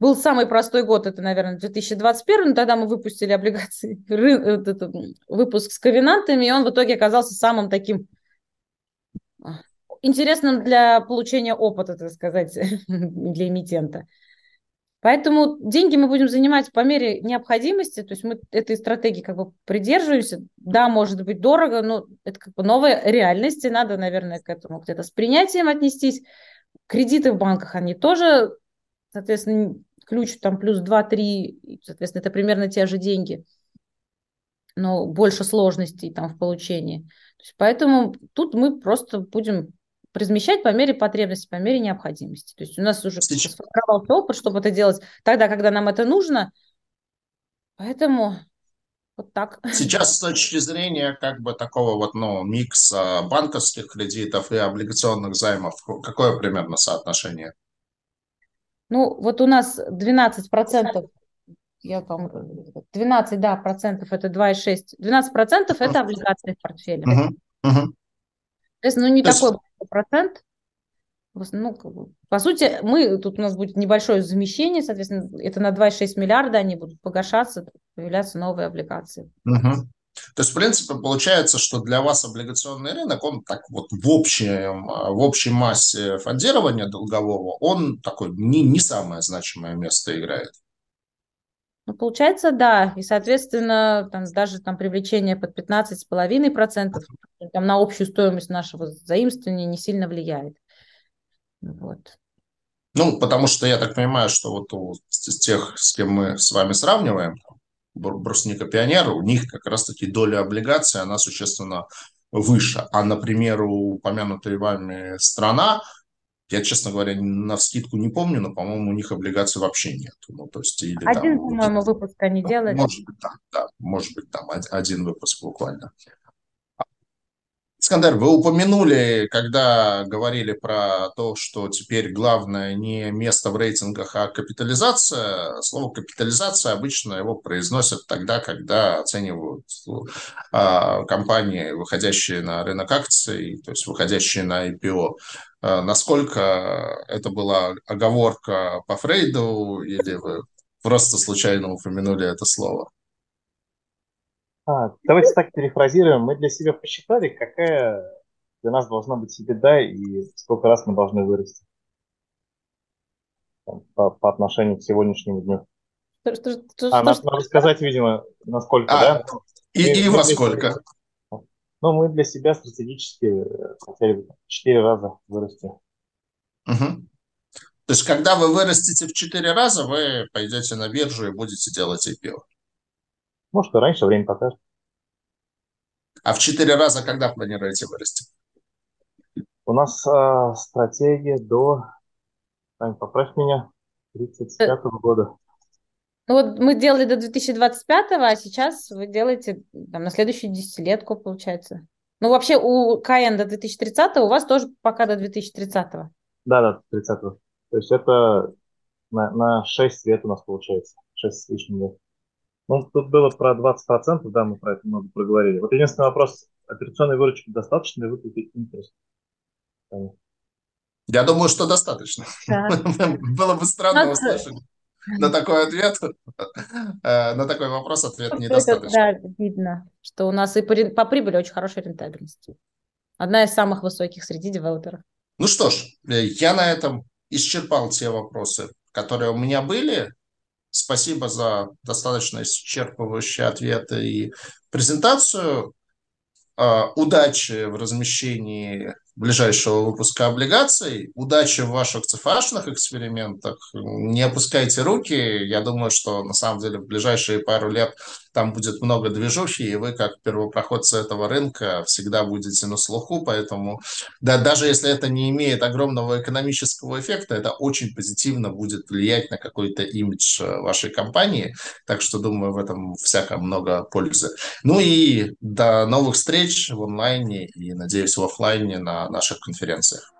был самый простой год, это, наверное, 2021, но тогда мы выпустили облигации, выпуск с ковенантами, и он в итоге оказался самым таким а, интересным для получения опыта, так сказать, для эмитента. Поэтому деньги мы будем занимать по мере необходимости, то есть мы этой стратегии как бы придерживаемся. Да, может быть дорого, но это как бы новая реальность, и надо, наверное, к этому где-то с принятием отнестись. Кредиты в банках, они тоже, соответственно, ключ там плюс 2-3, соответственно, это примерно те же деньги, но больше сложностей там в получении. Поэтому тут мы просто будем размещать по мере потребности, по мере необходимости. То есть у нас уже сформировался опыт, чтобы это делать тогда, когда нам это нужно. Поэтому вот так. Сейчас с точки зрения как бы такого вот, ну, микса банковских кредитов и облигационных займов, какое примерно соотношение? Ну, вот у нас 12 процентов, я там 12, да, процентов это 2,6, 12 процентов это облигации в портфеле. Угу, угу. То есть, ну, не То такой есть... процент. Ну, по сути, мы, тут у нас будет небольшое замещение, соответственно, это на 2,6 миллиарда они будут погашаться, появляться новые облигации. Угу. То есть, в принципе, получается, что для вас облигационный рынок, он так вот в, общем, в общей массе фондирования долгового, он такой не, не самое значимое место играет. Ну, получается, да. И, соответственно, там, даже там привлечение под 15,5% там, на общую стоимость нашего заимствования не сильно влияет. Вот. Ну, потому что я так понимаю, что вот у тех, с кем мы с вами сравниваем, брусника пионер, у них как раз-таки доля облигаций, она существенно выше. А, например, у упомянутой вами страна, я, честно говоря, на скидку не помню, но, по-моему, у них облигаций вообще нет. Ну, то есть, или, один, по-моему, выпуск они делали. Может быть, там, да, может быть, там один выпуск буквально. Искандер, вы упомянули, когда говорили про то, что теперь главное не место в рейтингах, а капитализация. Слово капитализация обычно его произносят тогда, когда оценивают а, компании, выходящие на рынок акций, то есть выходящие на IPO. А, насколько это была оговорка по Фрейду или вы просто случайно упомянули это слово? А, давайте так перефразируем. Мы для себя посчитали, какая для нас должна быть беда и сколько раз мы должны вырасти там, по, по отношению к сегодняшнему дню. Что, что, что, а, надо, надо сказать, видимо, насколько, а, да? И, мы, и во сколько? Себя, ну, мы для себя стратегически хотели в 4 раза вырасти. Угу. То есть, когда вы вырастете в 4 раза, вы пойдете на биржу и будете делать IPO? Может, и раньше время покажет. А в четыре раза когда планируете вырасти? У нас э, стратегия до, Ань, поправь меня, 35 -го года. Ну вот мы делали до 2025, а сейчас вы делаете там, на следующую десятилетку, получается. Ну вообще у КН до 2030, у вас тоже пока до 2030. Да, да, 30 -го. То есть это на, на 6 лет у нас получается, 6 с лишним лет. Ну, тут было про 20%, да, мы про это много проговорили. Вот единственный вопрос, операционной выручки достаточно ли выплатить интерес? Я думаю, что достаточно. Да. Было бы странно услышать на такой ответ, э, на такой вопрос ответ недостаточно. Да, видно, что у нас и по прибыли очень хорошая рентабельность. Одна из самых высоких среди девелоперов. Ну что ж, э, я на этом исчерпал те вопросы, которые у меня были. Спасибо за достаточно исчерпывающие ответы и презентацию. Э, удачи в размещении ближайшего выпуска облигаций. Удачи в ваших ЦФАшных экспериментах. Не опускайте руки. Я думаю, что на самом деле в ближайшие пару лет там будет много движухи, и вы, как первопроходцы этого рынка, всегда будете на слуху. Поэтому да, даже если это не имеет огромного экономического эффекта, это очень позитивно будет влиять на какой-то имидж э, вашей компании. Так что, думаю, в этом всяко много пользы. Ну и до новых встреч в онлайне и, надеюсь, в офлайне на наших конференциях.